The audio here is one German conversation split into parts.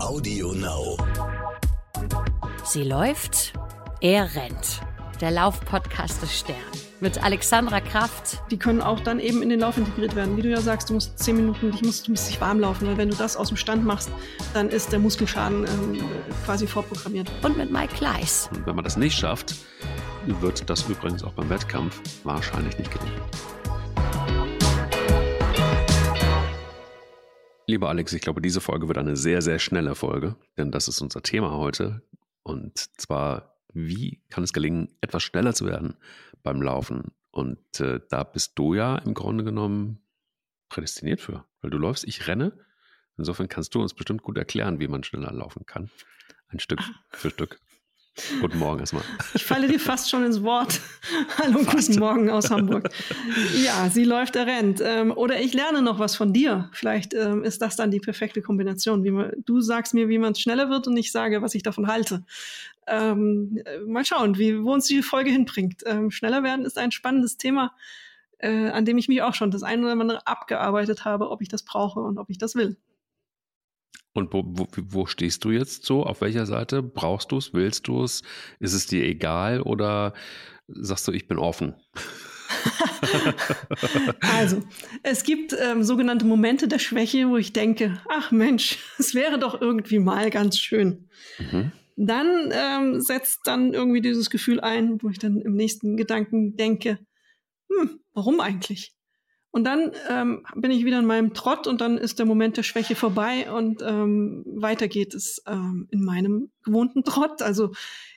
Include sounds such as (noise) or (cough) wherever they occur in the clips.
Audio Now. Sie läuft, er rennt. Der Laufpodcast des Stern. Mit Alexandra Kraft. Die können auch dann eben in den Lauf integriert werden. Wie du ja sagst, du musst zehn Minuten, du musst, du musst dich warm laufen, weil wenn du das aus dem Stand machst, dann ist der Muskelschaden ähm, quasi vorprogrammiert. Und mit Mike Kleiss. Und wenn man das nicht schafft, wird das übrigens auch beim Wettkampf wahrscheinlich nicht gelingen. Lieber Alex, ich glaube, diese Folge wird eine sehr, sehr schnelle Folge, denn das ist unser Thema heute. Und zwar, wie kann es gelingen, etwas schneller zu werden beim Laufen? Und äh, da bist du ja im Grunde genommen prädestiniert für, weil du läufst, ich renne. Insofern kannst du uns bestimmt gut erklären, wie man schneller laufen kann. Ein Stück für Stück. Guten Morgen erstmal. Ich falle dir fast schon ins Wort. (laughs) Hallo, fast. guten Morgen aus Hamburg. Ja, sie läuft, er rennt. Ähm, oder ich lerne noch was von dir. Vielleicht ähm, ist das dann die perfekte Kombination. Wie man, du sagst mir, wie man schneller wird und ich sage, was ich davon halte. Ähm, mal schauen, wie, wo uns die Folge hinbringt. Ähm, schneller werden ist ein spannendes Thema, äh, an dem ich mich auch schon das eine oder andere abgearbeitet habe, ob ich das brauche und ob ich das will. Und wo, wo, wo, stehst du jetzt so? Auf welcher Seite? Brauchst du es? Willst du es? Ist es dir egal oder sagst du, ich bin offen? (laughs) also, es gibt ähm, sogenannte Momente der Schwäche, wo ich denke, ach Mensch, (laughs) es wäre doch irgendwie mal ganz schön. Mhm. Dann ähm, setzt dann irgendwie dieses Gefühl ein, wo ich dann im nächsten Gedanken denke, hm, warum eigentlich? Und dann ähm, bin ich wieder in meinem Trott und dann ist der Moment der Schwäche vorbei und ähm, weiter geht es ähm, in meinem gewohnten Trott. Also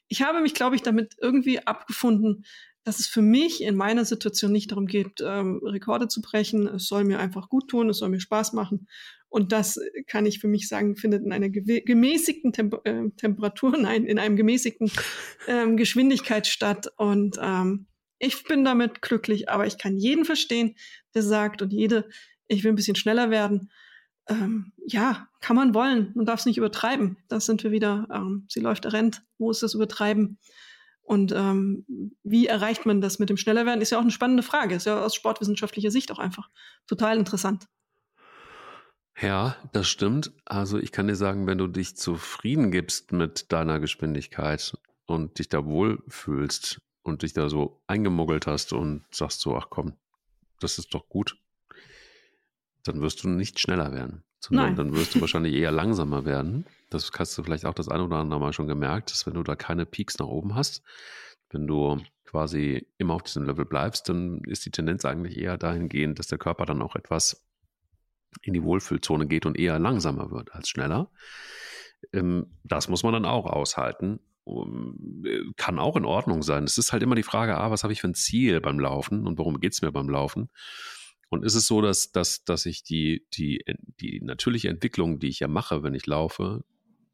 ich habe mich, glaube ich, damit irgendwie abgefunden, dass es für mich in meiner Situation nicht darum geht, ähm, Rekorde zu brechen. Es soll mir einfach gut tun, es soll mir Spaß machen. Und das kann ich für mich sagen, findet in einer gemäßigten Temp äh, Temperatur, (laughs) nein, in einem gemäßigten ähm, Geschwindigkeit statt. Und ähm, ich bin damit glücklich, aber ich kann jeden verstehen, der sagt und jede, ich will ein bisschen schneller werden. Ähm, ja, kann man wollen. Man darf es nicht übertreiben. Das sind wir wieder. Ähm, sie läuft, rennt. Wo ist das Übertreiben? Und ähm, wie erreicht man das mit dem Schnellerwerden? Ist ja auch eine spannende Frage. Ist ja aus sportwissenschaftlicher Sicht auch einfach total interessant. Ja, das stimmt. Also ich kann dir sagen, wenn du dich zufrieden gibst mit deiner Geschwindigkeit und dich da wohlfühlst, und dich da so eingemuggelt hast und sagst so, ach komm, das ist doch gut, dann wirst du nicht schneller werden, sondern Nein. dann wirst du (laughs) wahrscheinlich eher langsamer werden. Das hast du vielleicht auch das eine oder andere Mal schon gemerkt, dass wenn du da keine Peaks nach oben hast, wenn du quasi immer auf diesem Level bleibst, dann ist die Tendenz eigentlich eher dahingehend, dass der Körper dann auch etwas in die Wohlfühlzone geht und eher langsamer wird als schneller. Ähm, das muss man dann auch aushalten kann auch in Ordnung sein. Es ist halt immer die Frage, ah, was habe ich für ein Ziel beim Laufen und worum geht es mir beim Laufen? Und ist es so, dass, dass, dass ich die, die, die natürliche Entwicklung, die ich ja mache, wenn ich laufe,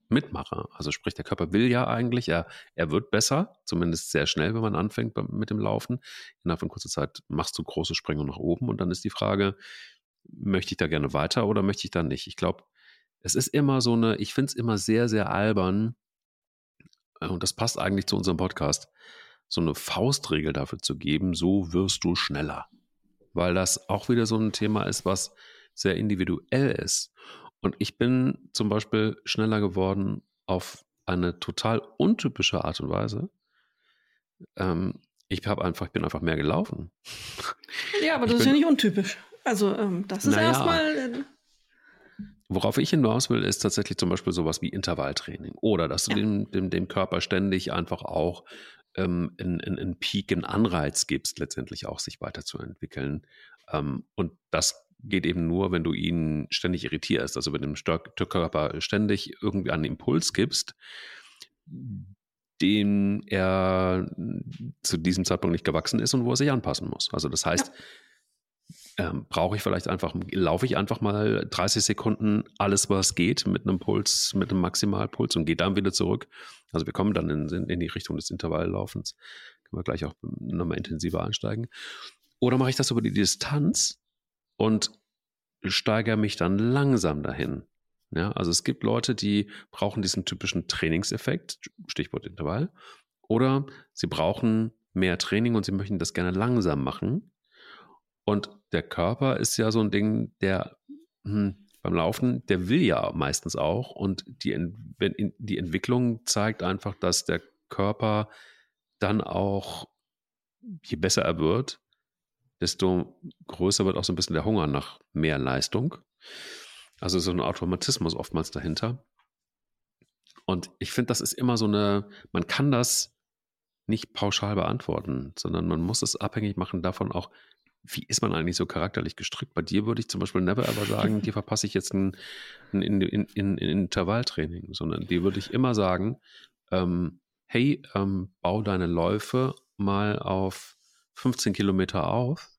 mitmache? Also sprich, der Körper will ja eigentlich, er, er wird besser, zumindest sehr schnell, wenn man anfängt mit dem Laufen. Innerhalb von kurzer Zeit machst du große Sprengungen nach oben und dann ist die Frage, möchte ich da gerne weiter oder möchte ich da nicht? Ich glaube, es ist immer so eine, ich finde es immer sehr, sehr albern, äh, und das passt eigentlich zu unserem Podcast, so eine Faustregel dafür zu geben, so wirst du schneller. Weil das auch wieder so ein Thema ist, was sehr individuell ist. Und ich bin zum Beispiel schneller geworden auf eine total untypische Art und Weise. Ähm, ich habe einfach, bin einfach mehr gelaufen. Ja, aber das ich ist ja nicht untypisch. Also ähm, das ist naja, erstmal. Worauf ich hinaus will, ist tatsächlich zum Beispiel sowas wie Intervalltraining oder dass du ja. dem, dem, dem Körper ständig einfach auch ähm, einen, einen Peak, einen Anreiz gibst, letztendlich auch sich weiterzuentwickeln. Ähm, und das geht eben nur, wenn du ihn ständig irritierst, also wenn du dem Körper ständig irgendwie einen Impuls gibst, den er zu diesem Zeitpunkt nicht gewachsen ist und wo er sich anpassen muss. Also das heißt, ja ähm, brauche ich vielleicht einfach, laufe ich einfach mal 30 Sekunden alles, was geht, mit einem Puls, mit einem Maximalpuls und gehe dann wieder zurück. Also wir kommen dann in, in die Richtung des Intervalllaufens. Können wir gleich auch nochmal intensiver einsteigen. Oder mache ich das über die Distanz und steigere mich dann langsam dahin. Ja, also es gibt Leute, die brauchen diesen typischen Trainingseffekt, Stichwort Intervall, oder sie brauchen mehr Training und sie möchten das gerne langsam machen. Und der Körper ist ja so ein Ding, der, hm, beim Laufen, der will ja meistens auch. Und die, die Entwicklung zeigt einfach, dass der Körper dann auch, je besser er wird, desto größer wird auch so ein bisschen der Hunger nach mehr Leistung. Also so ein Automatismus oftmals dahinter. Und ich finde, das ist immer so eine, man kann das nicht pauschal beantworten, sondern man muss es abhängig machen davon auch, wie ist man eigentlich so charakterlich gestrickt? Bei dir würde ich zum Beispiel never ever sagen, (laughs) dir verpasse ich jetzt ein, ein, ein, ein, Intervalltraining, sondern dir würde ich immer sagen, ähm, hey, ähm, bau deine Läufe mal auf 15 Kilometer auf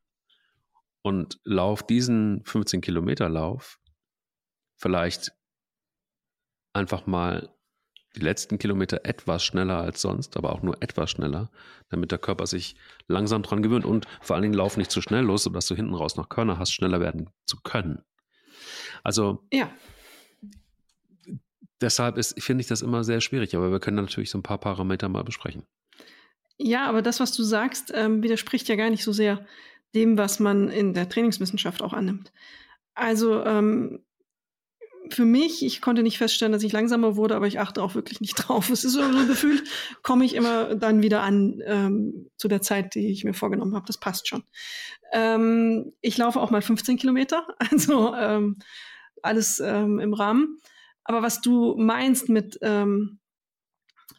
und lauf diesen 15 Kilometer Lauf vielleicht einfach mal die letzten Kilometer etwas schneller als sonst, aber auch nur etwas schneller, damit der Körper sich langsam dran gewöhnt und vor allen Dingen lauf nicht zu schnell los, sodass du hinten raus noch Körner hast, schneller werden zu können. Also ja. deshalb ist, finde ich das immer sehr schwierig, aber wir können natürlich so ein paar Parameter mal besprechen. Ja, aber das, was du sagst, ähm, widerspricht ja gar nicht so sehr dem, was man in der Trainingswissenschaft auch annimmt. Also ähm, für mich, ich konnte nicht feststellen, dass ich langsamer wurde, aber ich achte auch wirklich nicht (laughs) drauf. Es ist so, so gefühlt, komme ich immer dann wieder an ähm, zu der Zeit, die ich mir vorgenommen habe. Das passt schon. Ähm, ich laufe auch mal 15 Kilometer, (laughs) also ähm, alles ähm, im Rahmen. Aber was du meinst mit, ähm,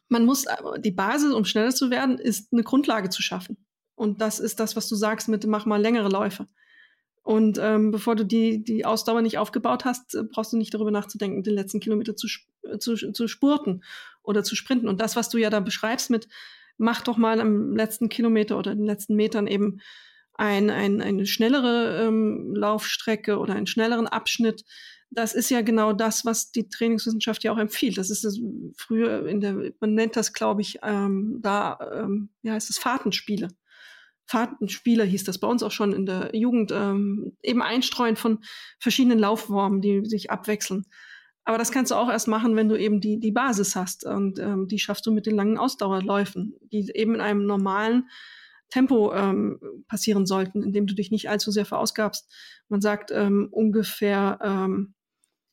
man muss, die Basis, um schneller zu werden, ist eine Grundlage zu schaffen. Und das ist das, was du sagst mit, mach mal längere Läufe. Und ähm, bevor du die, die Ausdauer nicht aufgebaut hast, äh, brauchst du nicht darüber nachzudenken, den letzten Kilometer zu, äh, zu, zu spurten oder zu sprinten. Und das, was du ja da beschreibst mit, mach doch mal am letzten Kilometer oder den letzten Metern eben ein, ein, eine schnellere ähm, Laufstrecke oder einen schnelleren Abschnitt. Das ist ja genau das, was die Trainingswissenschaft ja auch empfiehlt. Das ist das früher in der, man nennt das, glaube ich, ähm, da, ähm, wie heißt es, Fahrtenspiele. Fahrtenspieler hieß das bei uns auch schon in der Jugend, ähm, eben einstreuen von verschiedenen Laufformen, die sich abwechseln. Aber das kannst du auch erst machen, wenn du eben die, die Basis hast. Und ähm, die schaffst du mit den langen Ausdauerläufen, die eben in einem normalen Tempo ähm, passieren sollten, indem du dich nicht allzu sehr verausgabst. Man sagt ähm, ungefähr ähm,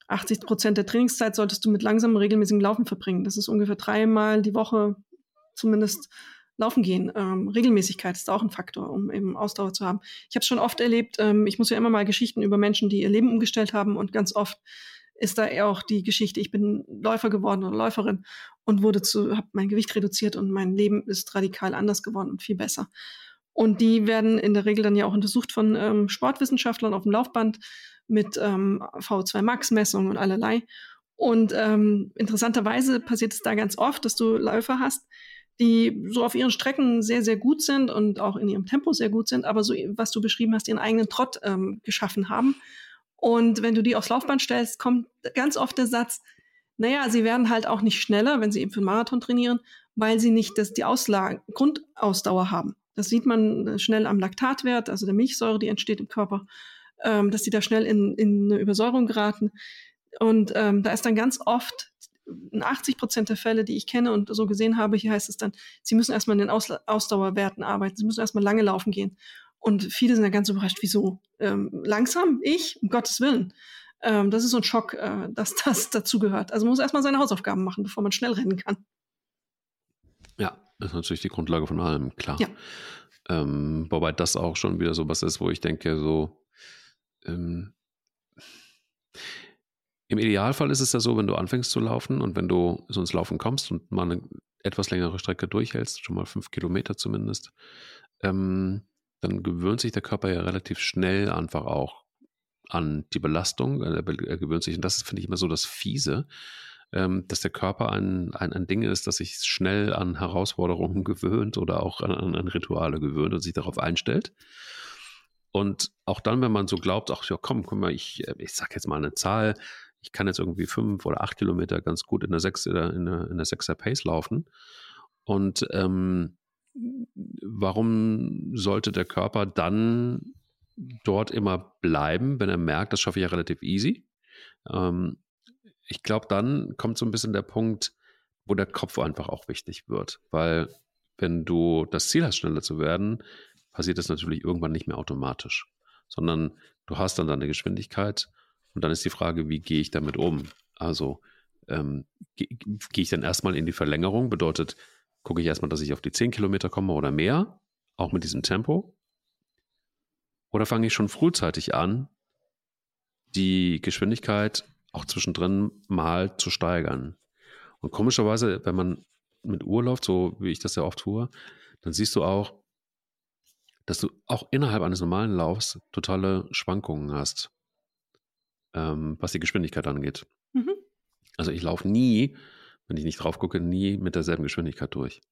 80 Prozent der Trainingszeit solltest du mit langsamem, regelmäßigen Laufen verbringen. Das ist ungefähr dreimal die Woche zumindest Laufen gehen. Ähm, Regelmäßigkeit ist auch ein Faktor, um eben Ausdauer zu haben. Ich habe schon oft erlebt, ähm, ich muss ja immer mal Geschichten über Menschen, die ihr Leben umgestellt haben und ganz oft ist da eher auch die Geschichte, ich bin Läufer geworden oder Läuferin und wurde zu, habe mein Gewicht reduziert und mein Leben ist radikal anders geworden und viel besser. Und die werden in der Regel dann ja auch untersucht von ähm, Sportwissenschaftlern auf dem Laufband mit ähm, V2 Max-Messungen und allerlei. Und ähm, interessanterweise passiert es da ganz oft, dass du Läufer hast, die so auf ihren Strecken sehr, sehr gut sind und auch in ihrem Tempo sehr gut sind, aber so, was du beschrieben hast, ihren eigenen Trott ähm, geschaffen haben. Und wenn du die aufs Laufband stellst, kommt ganz oft der Satz, naja, sie werden halt auch nicht schneller, wenn sie eben für einen Marathon trainieren, weil sie nicht das, die Auslage, Grundausdauer haben. Das sieht man äh, schnell am Laktatwert, also der Milchsäure, die entsteht im Körper, ähm, dass sie da schnell in, in eine Übersäuerung geraten. Und ähm, da ist dann ganz oft in 80 Prozent der Fälle, die ich kenne und so gesehen habe, hier heißt es dann, sie müssen erstmal in den Aus Ausdauerwerten arbeiten, sie müssen erstmal lange laufen gehen. Und viele sind dann ganz überrascht, wieso? Ähm, langsam? Ich? Um Gottes Willen. Ähm, das ist so ein Schock, äh, dass das (laughs) dazugehört. Also man muss erstmal seine Hausaufgaben machen, bevor man schnell rennen kann. Ja, das ist natürlich die Grundlage von allem, klar. Ja. Ähm, wobei das auch schon wieder so was ist, wo ich denke, so, ähm, im Idealfall ist es ja so, wenn du anfängst zu laufen und wenn du so ins Laufen kommst und mal eine etwas längere Strecke durchhältst, schon mal fünf Kilometer zumindest, ähm, dann gewöhnt sich der Körper ja relativ schnell einfach auch an die Belastung. Er, gewöhnt sich, und das finde ich immer so das Fiese, ähm, dass der Körper ein, ein, ein Ding ist, das sich schnell an Herausforderungen (laughs) gewöhnt oder auch an, an Rituale gewöhnt und sich darauf einstellt. Und auch dann, wenn man so glaubt, ach ja, komm, guck mal, ich, ich sag jetzt mal eine Zahl, ich kann jetzt irgendwie fünf oder acht Kilometer ganz gut in der sechs in der, in der sechser Pace laufen. Und ähm, warum sollte der Körper dann dort immer bleiben, wenn er merkt, das schaffe ich ja relativ easy? Ähm, ich glaube, dann kommt so ein bisschen der Punkt, wo der Kopf einfach auch wichtig wird, weil wenn du das Ziel hast, schneller zu werden, passiert das natürlich irgendwann nicht mehr automatisch, sondern du hast dann deine Geschwindigkeit Und dann ist die Frage, wie gehe ich damit um? Also ähm, gehe geh ich dann erstmal in die Verlängerung, bedeutet, gucke ich erstmal, dass ich auf die 10 Kilometer komme oder mehr, auch mit diesem Tempo. Oder fange ich schon frühzeitig an, die Geschwindigkeit auch zwischendrin mal zu steigern? Und komischerweise, wenn man mit Uhr läuft, so wie ich das ja oft tue, dann siehst du auch, dass du auch innerhalb eines normalen Laufs totale Schwankungen hast, ähm, was die Geschwindigkeit angeht. Mhm. Also ich laufe nie, wenn ich nicht drauf gucke, nie mit derselben Geschwindigkeit durch.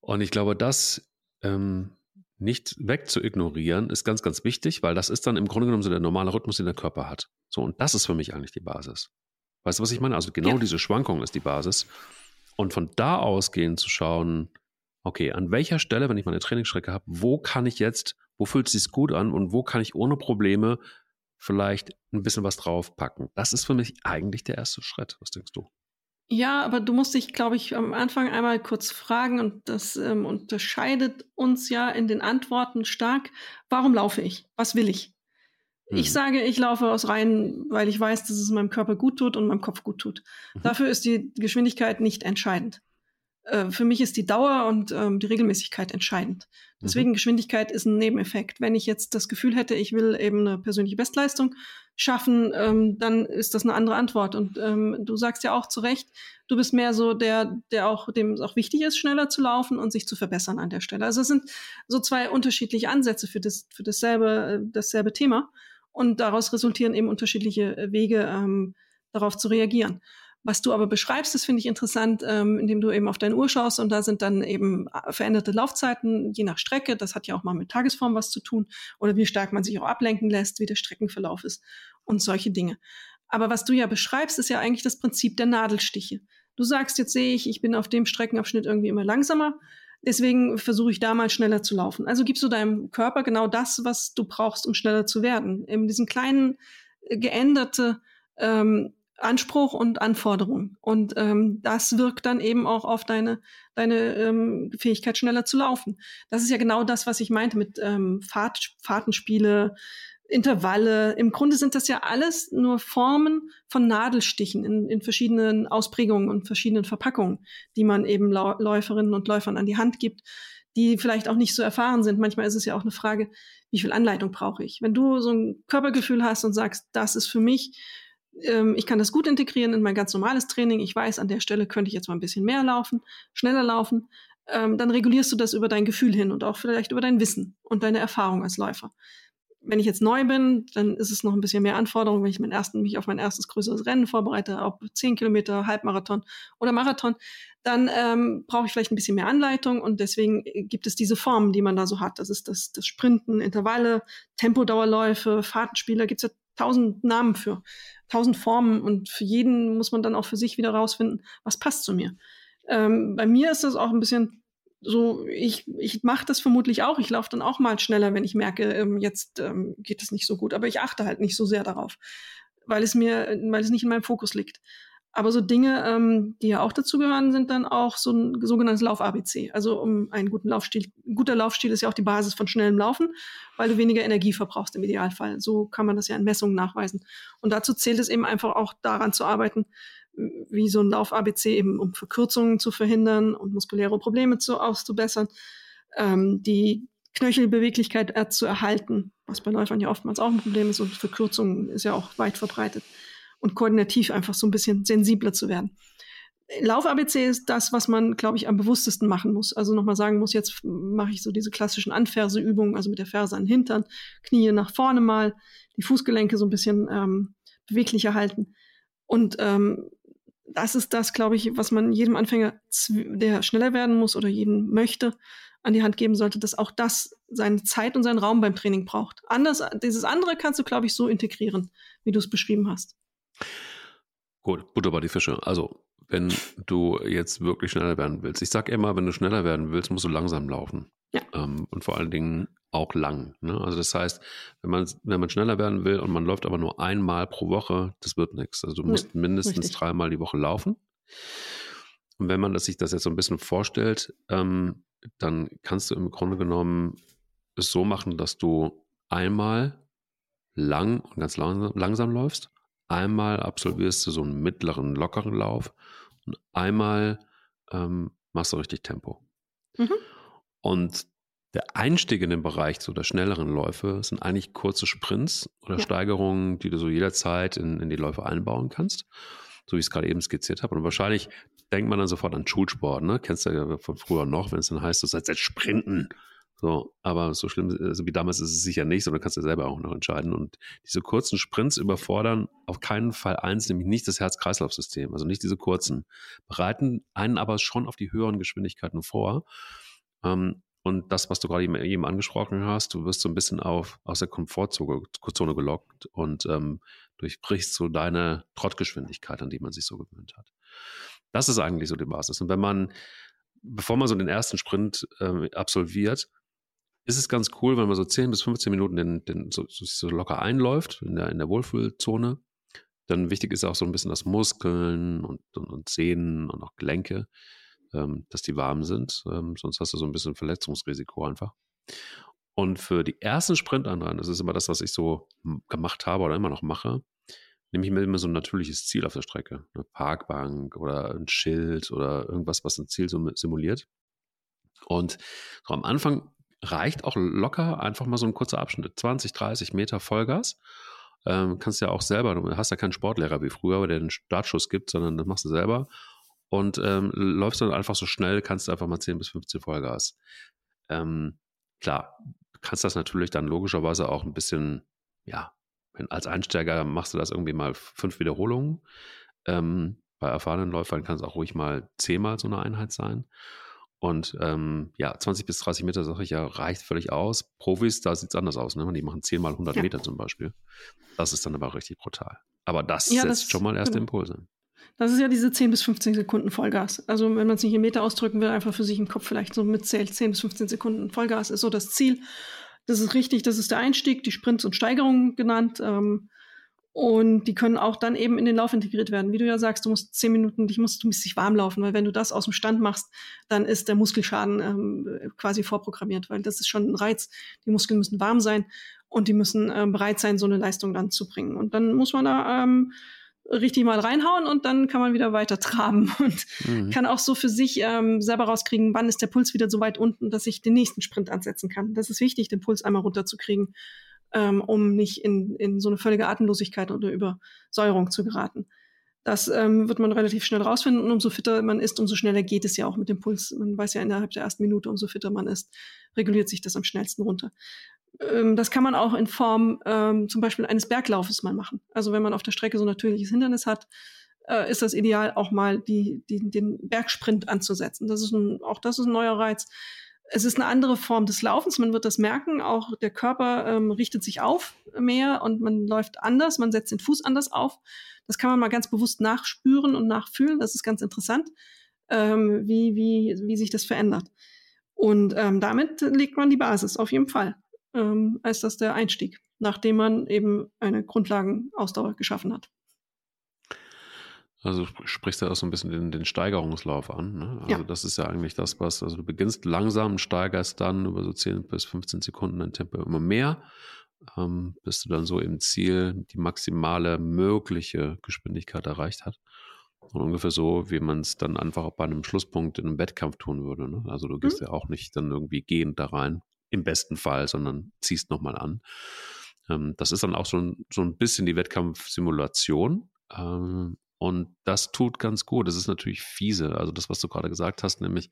Und ich glaube, das ähm, nicht wegzuignorieren, ist ganz, ganz wichtig, weil das ist dann im Grunde genommen so der normale Rhythmus, den der Körper hat. So, und das ist für mich eigentlich die Basis. Weißt du, was ich meine? Also genau ja. diese Schwankung ist die Basis. Und von da ausgehend zu schauen, okay, an welcher Stelle, wenn ich meine Trainingsstrecke habe, wo kann ich jetzt, wo fühlt es sich gut an und wo kann ich ohne Probleme vielleicht ein bisschen was draufpacken? Das ist für mich eigentlich der erste Schritt. Was denkst du? Ja, aber du musst dich, glaube ich, am Anfang einmal kurz fragen und das ähm, unterscheidet uns ja in den Antworten stark. Warum laufe ich? Was will ich? Ich hm. sage, ich laufe aus rein, weil ich weiß, dass es meinem Körper gut tut und meinem Kopf gut tut. Mhm. Dafür ist die Geschwindigkeit nicht entscheidend. Äh, für mich ist die Dauer und ähm, die Regelmäßigkeit entscheidend. Deswegen mhm. Geschwindigkeit ist ein Nebeneffekt. Wenn ich jetzt das Gefühl hätte, ich will eben eine persönliche Bestleistung schaffen, ähm, dann ist das eine andere Antwort. Und ähm, du sagst ja auch zu Recht, du bist mehr so der, der auch, dem es auch wichtig ist, schneller zu laufen und sich zu verbessern an der Stelle. Also es sind so zwei unterschiedliche Ansätze für das, für dasselbe, äh, dasselbe Thema. Und daraus resultieren eben unterschiedliche äh, Wege, ähm, darauf zu reagieren. Was du aber beschreibst, das finde ich interessant, ähm, indem du eben auf deine Uhr schaust und da sind dann eben äh, veränderte Laufzeiten, je nach Strecke. Das hat ja auch mal mit Tagesform was zu tun oder wie stark man sich auch ablenken lässt, wie der Streckenverlauf ist und solche Dinge. Aber was du ja beschreibst, ist ja eigentlich das Prinzip der Nadelstiche. Du sagst, jetzt sehe ich, ich bin auf dem Streckenabschnitt irgendwie immer langsamer. Deswegen versuche ich da mal schneller zu laufen. Also gibst du deinem Körper genau das, was du brauchst, um schneller zu werden. Eben diesen kleinen, äh, geänderte ähm, Anspruch und Anforderung. Und ähm, das wirkt dann eben auch auf deine, deine ähm, Fähigkeit, schneller zu laufen. Das ist ja genau das, was ich meinte mit ähm, Fahrt, Fahrtenspiele, Intervalle. Im Grunde sind das ja alles nur Formen von Nadelstichen in, in verschiedenen Ausprägungen und verschiedenen Verpackungen, die man eben Läuferinnen und Läufern an die Hand gibt, die vielleicht auch nicht so erfahren sind. Manchmal ist es ja auch eine Frage, wie viel Anleitung brauche ich? Wenn du so ein Körpergefühl hast und sagst, das ist für mich ähm, ich kann das gut integrieren in mein ganz normales Training. Ich weiß, an der Stelle könnte ich jetzt mal ein bisschen mehr laufen, schneller laufen. Ähm, dann regulierst du das über dein Gefühl hin und auch vielleicht über dein Wissen und deine Erfahrung als Läufer. Wenn ich jetzt neu bin, dann ist es noch ein bisschen mehr Anforderung, wenn ich meinen ersten, mich auf mein erstes größeres Rennen vorbereite, ob 10 Kilometer, Halbmarathon oder Marathon, dann ähm, brauche ich vielleicht ein bisschen mehr Anleitung und deswegen gibt es diese Formen, die man da so hat. Das ist das, das Sprinten, Intervalle, Tempodauerläufe, Fahrtenspiele, gibt es ja tausend Namen für tausend Formen und für jeden muss man dann auch für sich wieder rausfinden, was passt zu mir. Ähm, bei mir ist das auch ein bisschen so, ich, ich mache das vermutlich auch. Ich laufe dann auch mal schneller, wenn ich merke, ähm, jetzt ähm, geht es nicht so gut. Aber ich achte halt nicht so sehr darauf, weil es mir, weil es nicht in meinem Fokus liegt. Aber so Dinge, ähm, die ja auch dazu gehören, sind dann auch so ein sogenanntes Lauf-ABC. Also um einen guten Laufstil. Ein guter Laufstil ist ja auch die Basis von schnellem Laufen, weil du weniger Energie verbrauchst im Idealfall. So kann man das ja in Messungen nachweisen. Und dazu zählt es eben einfach auch daran zu arbeiten, wie so ein Lauf-ABC eben, um Verkürzungen zu verhindern und muskuläre Probleme zu, auszubessern, ähm, die Knöchelbeweglichkeit äh, zu erhalten, was bei Läufern ja oftmals auch ein Problem ist und Verkürzungen ist ja auch weit verbreitet und koordinativ einfach so ein bisschen sensibler zu werden. Lauf-ABC ist das, was man, glaube ich, am bewusstesten machen muss. Also nochmal sagen muss, jetzt mache ich so diese klassischen Anferseübungen, also mit der Ferse an den Hintern, Knie nach vorne mal, die Fußgelenke so ein bisschen ähm, beweglicher halten. Und ähm, das ist das, glaube ich, was man jedem Anfänger, der schneller werden muss oder jeden möchte, an die Hand geben sollte, dass auch das seine Zeit und seinen Raum beim Training braucht. Anders, dieses andere kannst du, glaube ich, so integrieren, wie du es beschrieben hast. Gut, Butter bei die Fische. Also, wenn du jetzt wirklich schneller werden willst. Ich sage immer, wenn du schneller werden willst, musst du langsam laufen. Ja. Ähm, und vor allen Dingen auch lang. Ne? Also das heißt, wenn man, wenn man schneller werden will und man läuft aber nur einmal pro Woche, das wird nichts. Also du musst ja, mindestens richtig. dreimal die Woche laufen. Und wenn man das, sich das jetzt so ein bisschen vorstellt, ähm, dann kannst du im Grunde genommen es so machen, dass du einmal lang und ganz langsam, langsam läufst. Einmal absolvierst du so einen mittleren, lockeren Lauf und einmal ähm, machst du richtig Tempo. Mhm. Und der Einstieg in den Bereich so der schnelleren Läufe sind eigentlich kurze Sprints oder ja. Steigerungen, die du so jederzeit in, in die Läufe einbauen kannst, so wie ich es gerade eben skizziert habe. Und wahrscheinlich denkt man dann sofort an Schulsport, ne? Kennst du ja von früher noch, wenn es dann heißt, du sollst jetzt sprinten. So, aber so schlimm also wie damals ist es sicher nicht, sondern kannst du selber auch noch entscheiden. Und diese kurzen Sprints überfordern auf keinen Fall eins, nämlich nicht das Herz-Kreislauf-System, also nicht diese kurzen, bereiten einen aber schon auf die höheren Geschwindigkeiten vor. Ähm, und das, was du gerade eben, angesprochen hast, du wirst so ein bisschen auf, aus der Komfortzone gelockt und ähm, durchbrichst so deine Trottgeschwindigkeit, an die man sich so gewöhnt hat. Das ist eigentlich so die Basis. Und wenn man, bevor man so den ersten Sprint äh, absolviert, ist es ganz cool, wenn man so 10 bis 15 Minuten den, den so, so, locker einläuft in der, in der Wohlfühlzone. Dann wichtig ist auch so ein bisschen das Muskeln und, und, und Sehnen und auch Gelenke, ähm, dass die warm sind. Ähm, sonst hast du so ein bisschen Verletzungsrisiko einfach. Und für die ersten Sprintanrennen, das ist immer das, was ich so gemacht habe oder immer noch mache, nehme ich mir immer so ein natürliches Ziel auf der Strecke. Eine Parkbank oder ein Schild oder irgendwas, was ein Ziel simuliert. Und so am Anfang reicht auch locker einfach mal so ein kurzer Abschnitt, 20, 30 Meter Vollgas. Ähm, kannst ja auch selber, du hast ja keinen Sportlehrer wie früher, der den Startschuss gibt, sondern das machst du selber. Und ähm, läufst dann einfach so schnell, kannst du einfach mal 10 bis 15 Vollgas. Ähm, klar, kannst das natürlich dann logischerweise auch ein bisschen, ja, als Einsteiger machst du das irgendwie mal fünf Wiederholungen. Ähm, bei erfahrenen Läufern kann es auch ruhig mal zehnmal so eine Einheit sein. Und ähm, ja, 20 bis 30 Meter, sage ich ja, reicht völlig aus. Profis, da sieht es anders aus. Ne? Die machen 10 mal 100 ja. Meter zum Beispiel. Das ist dann aber richtig brutal. Aber das ja, setzt das, schon mal erste genau. Impulse. Das ist ja diese 10 bis 15 Sekunden Vollgas. Also wenn man es nicht in Meter ausdrücken will, einfach für sich im Kopf vielleicht so mitzählt, 10 bis 15 Sekunden Vollgas ist so das Ziel. Das ist richtig, das ist der Einstieg, die Sprints und Steigerungen genannt. Ähm, und die können auch dann eben in den Lauf integriert werden. Wie du ja sagst, du musst zehn Minuten, dich musst, du musst dich warm laufen, weil wenn du das aus dem Stand machst, dann ist der Muskelschaden ähm, quasi vorprogrammiert, weil das ist schon ein Reiz. Die Muskeln müssen warm sein und die müssen ähm, bereit sein, so eine Leistung dann zu bringen. Und dann muss man da ähm, richtig mal reinhauen und dann kann man wieder weiter traben (laughs) und mhm. kann auch so für sich ähm, selber rauskriegen, wann ist der Puls wieder so weit unten, dass ich den nächsten Sprint ansetzen kann. Das ist wichtig, den Puls einmal runterzukriegen ähm, um nicht in, in so eine völlige Atemlosigkeit oder Übersäuerung zu geraten. Das ähm, wird man relativ schnell rausfinden und umso fitter man ist, umso schneller geht es ja auch mit dem Puls. Man weiß ja innerhalb der ersten Minute, umso fitter man ist, reguliert sich das am schnellsten runter. Ähm, das kann man auch in Form ähm, zum Beispiel eines Berglaufes mal machen. Also wenn man auf der Strecke so ein natürliches Hindernis hat, äh, ist das ideal, auch mal die, die, den Bergsprint anzusetzen. Das ist ein, auch das ist ein neuer Reiz es ist eine andere Form des Laufens. Man wird das merken. Auch der Körper ähm, richtet sich auf mehr und man läuft anders. Man setzt den Fuß anders auf. Das kann man mal ganz bewusst nachspüren und nachfühlen. Das ist ganz interessant, ähm, wie, wie, wie sich das verändert. Und ähm, damit legt man die Basis auf jeden Fall. Ähm, als das der Einstieg, nachdem man eben eine Grundlagenausdauer geschaffen hat. Also sprichst du auch so ein bisschen den, den Steigerungslauf an. Ne? Also ja. das ist ja eigentlich das, was, also du beginnst langsam, steigerst dann über so 10 bis 15 Sekunden dein Tempo immer mehr, ähm, bis du dann so im Ziel die maximale mögliche Geschwindigkeit erreicht hat. Und ungefähr so, wie man es dann einfach bei einem Schlusspunkt in einem Wettkampf tun würde. Ne? Also du gehst mhm. ja auch nicht dann irgendwie gehend da rein, im besten Fall, sondern ziehst nochmal an. Ähm, das ist dann auch so ein, so ein bisschen die Wettkampfsimulation. Ähm, und das tut ganz gut. Das ist natürlich fiese. Also das, was du gerade gesagt hast, nämlich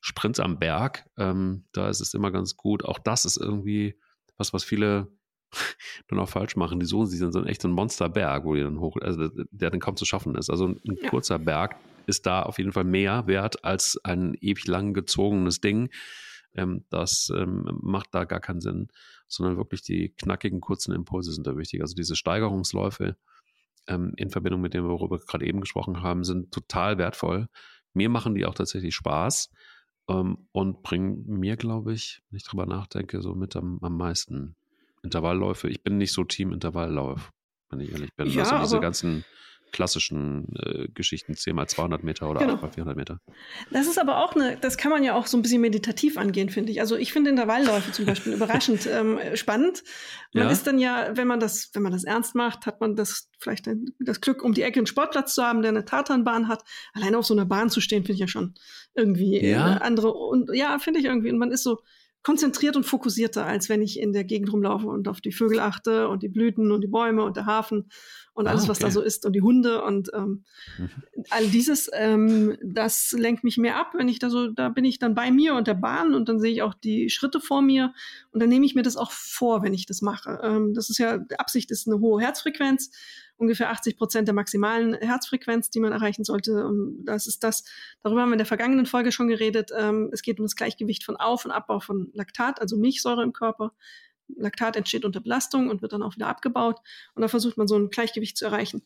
Sprints am Berg, ähm, da ist es immer ganz gut. Auch das ist irgendwie was, was viele (laughs) dann auch falsch machen. Die suchen sich dann so echt so ein Monsterberg, wo die dann hoch, also der dann kaum zu schaffen ist. Also ein, ein ja. kurzer Berg ist da auf jeden Fall mehr wert als ein ewig lang gezogenes Ding. Ähm, das ähm, macht da gar keinen Sinn, sondern wirklich die knackigen, kurzen Impulse sind da wichtig. Also diese Steigerungsläufe, ähm, in Verbindung mit dem, worüber wir gerade eben gesprochen haben, sind total wertvoll. Mir machen die auch tatsächlich Spaß ähm, und bringen mir, glaube ich, wenn ich drüber nachdenke, so mit am, am meisten Intervallläufe. Ich bin nicht so Team Intervalllauf, wenn ich ehrlich bin. Ja, also diese ganzen klassischen äh, Geschichten, 10 mal 200 Meter oder genau. 8 mal 400 Meter. Das ist aber auch eine, das kann man ja auch so ein bisschen meditativ angehen, finde ich. Also ich finde Intervallläufe zum Beispiel überraschend (laughs) ähm, spannend. Man ja. ist dann ja, wenn man das, wenn man das ernst macht, hat man das vielleicht ein, das Glück, um die Ecke einen Sportplatz zu haben, der eine Tatanbahn hat. Allein auf so einer Bahn zu stehen, finde ich ja schon irgendwie ja. andere. Und ja, finde ich irgendwie. Und man ist so, konzentriert und fokussierter, als wenn ich in der Gegend rumlaufe und auf die Vögel achte und die Blüten und die Bäume und der Hafen und alles, ah, okay. was da so ist und die Hunde und ähm, mhm. all dieses, ähm, das lenkt mich mehr ab, wenn ich da so, da bin ich dann bei mir und der Bahn und dann sehe ich auch die Schritte vor mir und dann nehme ich mir das auch vor, wenn ich das mache. Ähm, das ist ja, die Absicht ist eine hohe Herzfrequenz ungefähr 80 Prozent der maximalen Herzfrequenz, die man erreichen sollte. Und das ist das, darüber haben wir in der vergangenen Folge schon geredet. Ähm, es geht um das Gleichgewicht von Auf- und Abbau von Laktat, also Milchsäure im Körper. Laktat entsteht unter Belastung und wird dann auch wieder abgebaut. Und da versucht man so ein Gleichgewicht zu erreichen.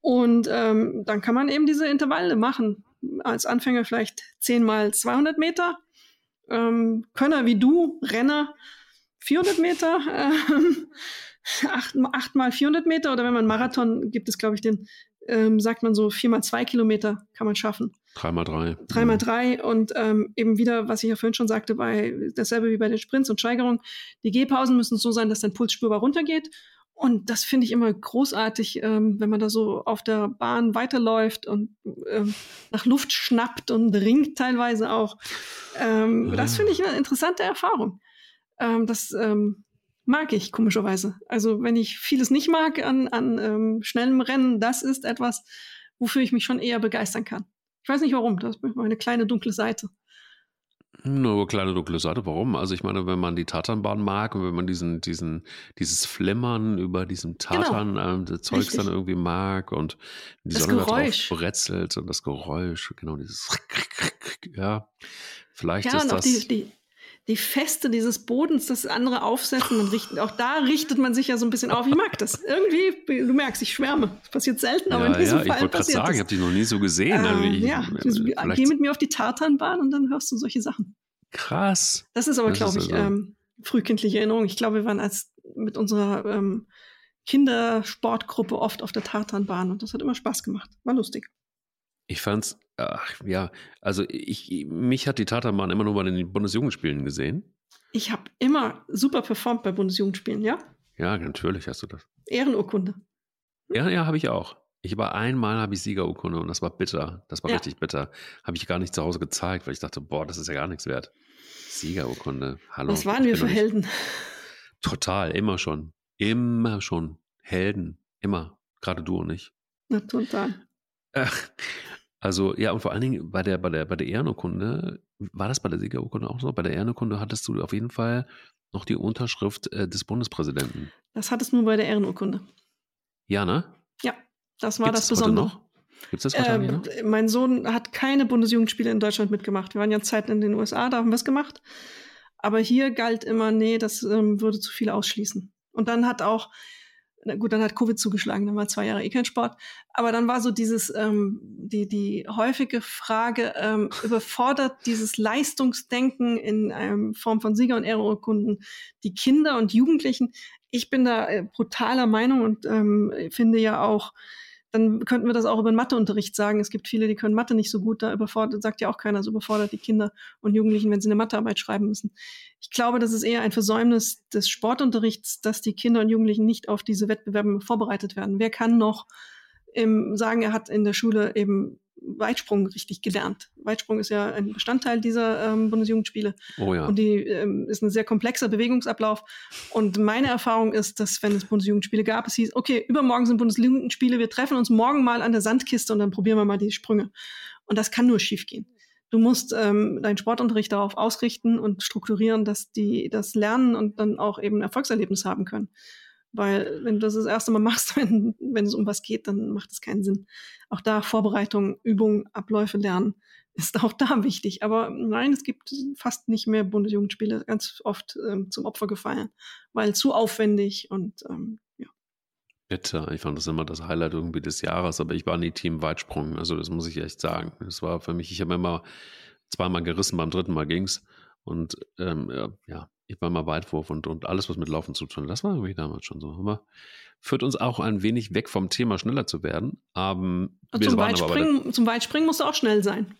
Und ähm, dann kann man eben diese Intervalle machen. Als Anfänger vielleicht 10 mal 200 Meter. Ähm, Könner wie du, Renner 400 Meter. Ähm, (laughs) acht, acht mal 400 Meter oder wenn man Marathon gibt es, glaube ich, den, ähm, sagt man so, vier mal zwei Kilometer kann man schaffen. Drei mal drei. Drei mal drei und ähm, eben wieder, was ich ja vorhin schon sagte, bei dasselbe wie bei den Sprints und Steigerungen. Die Gehpausen müssen so sein, dass dein Puls spürbar runtergeht. Und das finde ich immer großartig, ähm, wenn man da so auf der Bahn weiterläuft und ähm, nach Luft schnappt und ringt teilweise auch. Ähm, ja. Das finde ich eine interessante Erfahrung. Ähm, das ähm, mag ich komischerweise. Also wenn ich vieles nicht mag an, an ähm, schnellem Rennen, das ist etwas, wofür ich mich schon eher begeistern kann. Ich weiß nicht warum, das ist meine kleine dunkle Seite. Nur kleine dunkle Seite, warum? Also ich meine, wenn man die Tatanbahn mag und wenn man diesen, diesen, dieses Flimmern über diesem genau. Tatan genau. ähm, Zeugs dann irgendwie mag und die das Sonne Geräusch. drauf bretzelt und das Geräusch, genau dieses (laughs) ja, vielleicht ja, ist das. Die, die, die Feste dieses Bodens, das andere aufsetzen. Man richtet, auch da richtet man sich ja so ein bisschen auf. Ich mag das. Irgendwie, du merkst, ich schwärme. Das passiert selten, aber ja, in diesem ja, Fall ich wollte gerade sagen, ich habe die noch nie so gesehen. Also äh, ich, ja, äh, geh mit mir auf die Tartanbahn und dann hörst du solche Sachen. Krass. Das ist aber, glaube ich, also ähm, frühkindliche Erinnerung. Ich glaube, wir waren als mit unserer ähm, Kindersportgruppe oft auf der Tartanbahn und das hat immer Spaß gemacht. War lustig. Ich fand's, ach, ja, also ich, mich hat die Tatanbahn immer nur bei den Bundesjugendspielen gesehen. Ich habe immer super performt bei Bundesjugendspielen, ja? Ja, natürlich hast du das. Ehrenurkunde. Ja, ja, habe ich auch. Ich war einmal habe ich Siegerurkunde und das war bitter. Das war ja. richtig bitter. Habe ich gar nicht zu Hause gezeigt, weil ich dachte, boah, das ist ja gar nichts wert. Siegerurkunde. Hallo. Was waren wir für Helden? Total, immer schon. Immer schon. Helden. Immer. Gerade du und ich. Na, total. Ach, also, ja, und vor allen Dingen bei der, bei der, bei der Ehrenurkunde, war das bei der Siegerurkunde auch so? Bei der Ehrenurkunde hattest du auf jeden Fall noch die Unterschrift äh, des Bundespräsidenten. Das hattest du nur bei der Ehrenurkunde. Ja, ne? Ja, das war Gibt's das Besondere. Noch? Gibt es das heute ähm, noch? Mein Sohn hat keine Bundesjugendspiele in Deutschland mitgemacht. Wir waren ja Zeiten in den USA, da haben wir es gemacht. Aber hier galt immer, nee, das ähm, würde zu viel ausschließen. Und dann hat auch na gut, dann hat Covid zugeschlagen, dann war zwei Jahre eh kein Sport. Aber dann war so dieses, ähm, die, die häufige Frage, ähm, (laughs) überfordert dieses Leistungsdenken in ähm, Form von Sieger- und Ehrenurkunden die Kinder und Jugendlichen? Ich bin da äh, brutaler Meinung und ähm, finde ja auch, dann könnten wir das auch über den Matheunterricht sagen. Es gibt viele, die können Mathe nicht so gut, da überfordert, sagt ja auch keiner, so überfordert die Kinder und Jugendlichen, wenn sie eine Mathearbeit schreiben müssen. Ich glaube, das ist eher ein Versäumnis des Sportunterrichts, dass die Kinder und Jugendlichen nicht auf diese Wettbewerbe vorbereitet werden. Wer kann noch ähm, sagen, er hat in der Schule eben Weitsprung richtig gelernt. Weitsprung ist ja ein Bestandteil dieser ähm, Bundesjugendspiele. Oh ja. Und die ähm, ist ein sehr komplexer Bewegungsablauf. Und meine Erfahrung ist, dass wenn es Bundesjugendspiele gab, es hieß, okay, übermorgen sind Bundesjugendspiele, wir treffen uns morgen mal an der Sandkiste und dann probieren wir mal die Sprünge. Und das kann nur schiefgehen. Du musst ähm, deinen Sportunterricht darauf ausrichten und strukturieren, dass die das lernen und dann auch eben Erfolgserlebnis haben können. Weil wenn du das das erste Mal machst, (laughs) wenn, wenn es um was geht, dann macht es keinen Sinn. Auch da Vorbereitung, Übung, Abläufe lernen (laughs) ist auch da wichtig. Aber nein, es gibt fast nicht mehr Bundesjugendspiele, ganz oft ähm, zum Opfer gefallen, weil zu aufwendig und ähm, ja. Bitte, ich fand das immer das Highlight irgendwie des Jahres, aber ich war nie Team Weitsprung, also das muss ich echt sagen. Das war für mich, ich habe immer zweimal gerissen, beim dritten Mal ging's und ähm, ja, ich war mal Weitwurf und, und alles, was mit Laufen zu tun hat. Das war irgendwie damals schon so. Aber führt uns auch ein wenig weg vom Thema, schneller zu werden. Ähm, zum, Weitspringen, zum Weitspringen musst du auch schnell sein.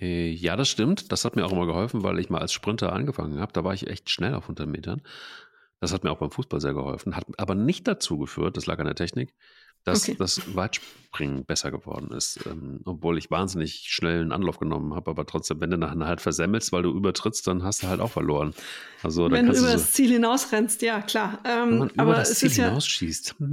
Äh, ja, das stimmt. Das hat mir auch immer geholfen, weil ich mal als Sprinter angefangen habe. Da war ich echt schnell auf 100 Metern. Das hat mir auch beim Fußball sehr geholfen. Hat aber nicht dazu geführt, das lag an der Technik, dass okay. das Weitspringen besser geworden ist. Ähm, obwohl ich wahnsinnig schnell einen Anlauf genommen habe, aber trotzdem, wenn du nachher halt versemmelst, weil du übertrittst, dann hast du halt auch verloren. Also, wenn du über das so, Ziel hinausrennst, ja klar. Ähm, wenn man aber über das es Ziel ist hinausschießt. (laughs)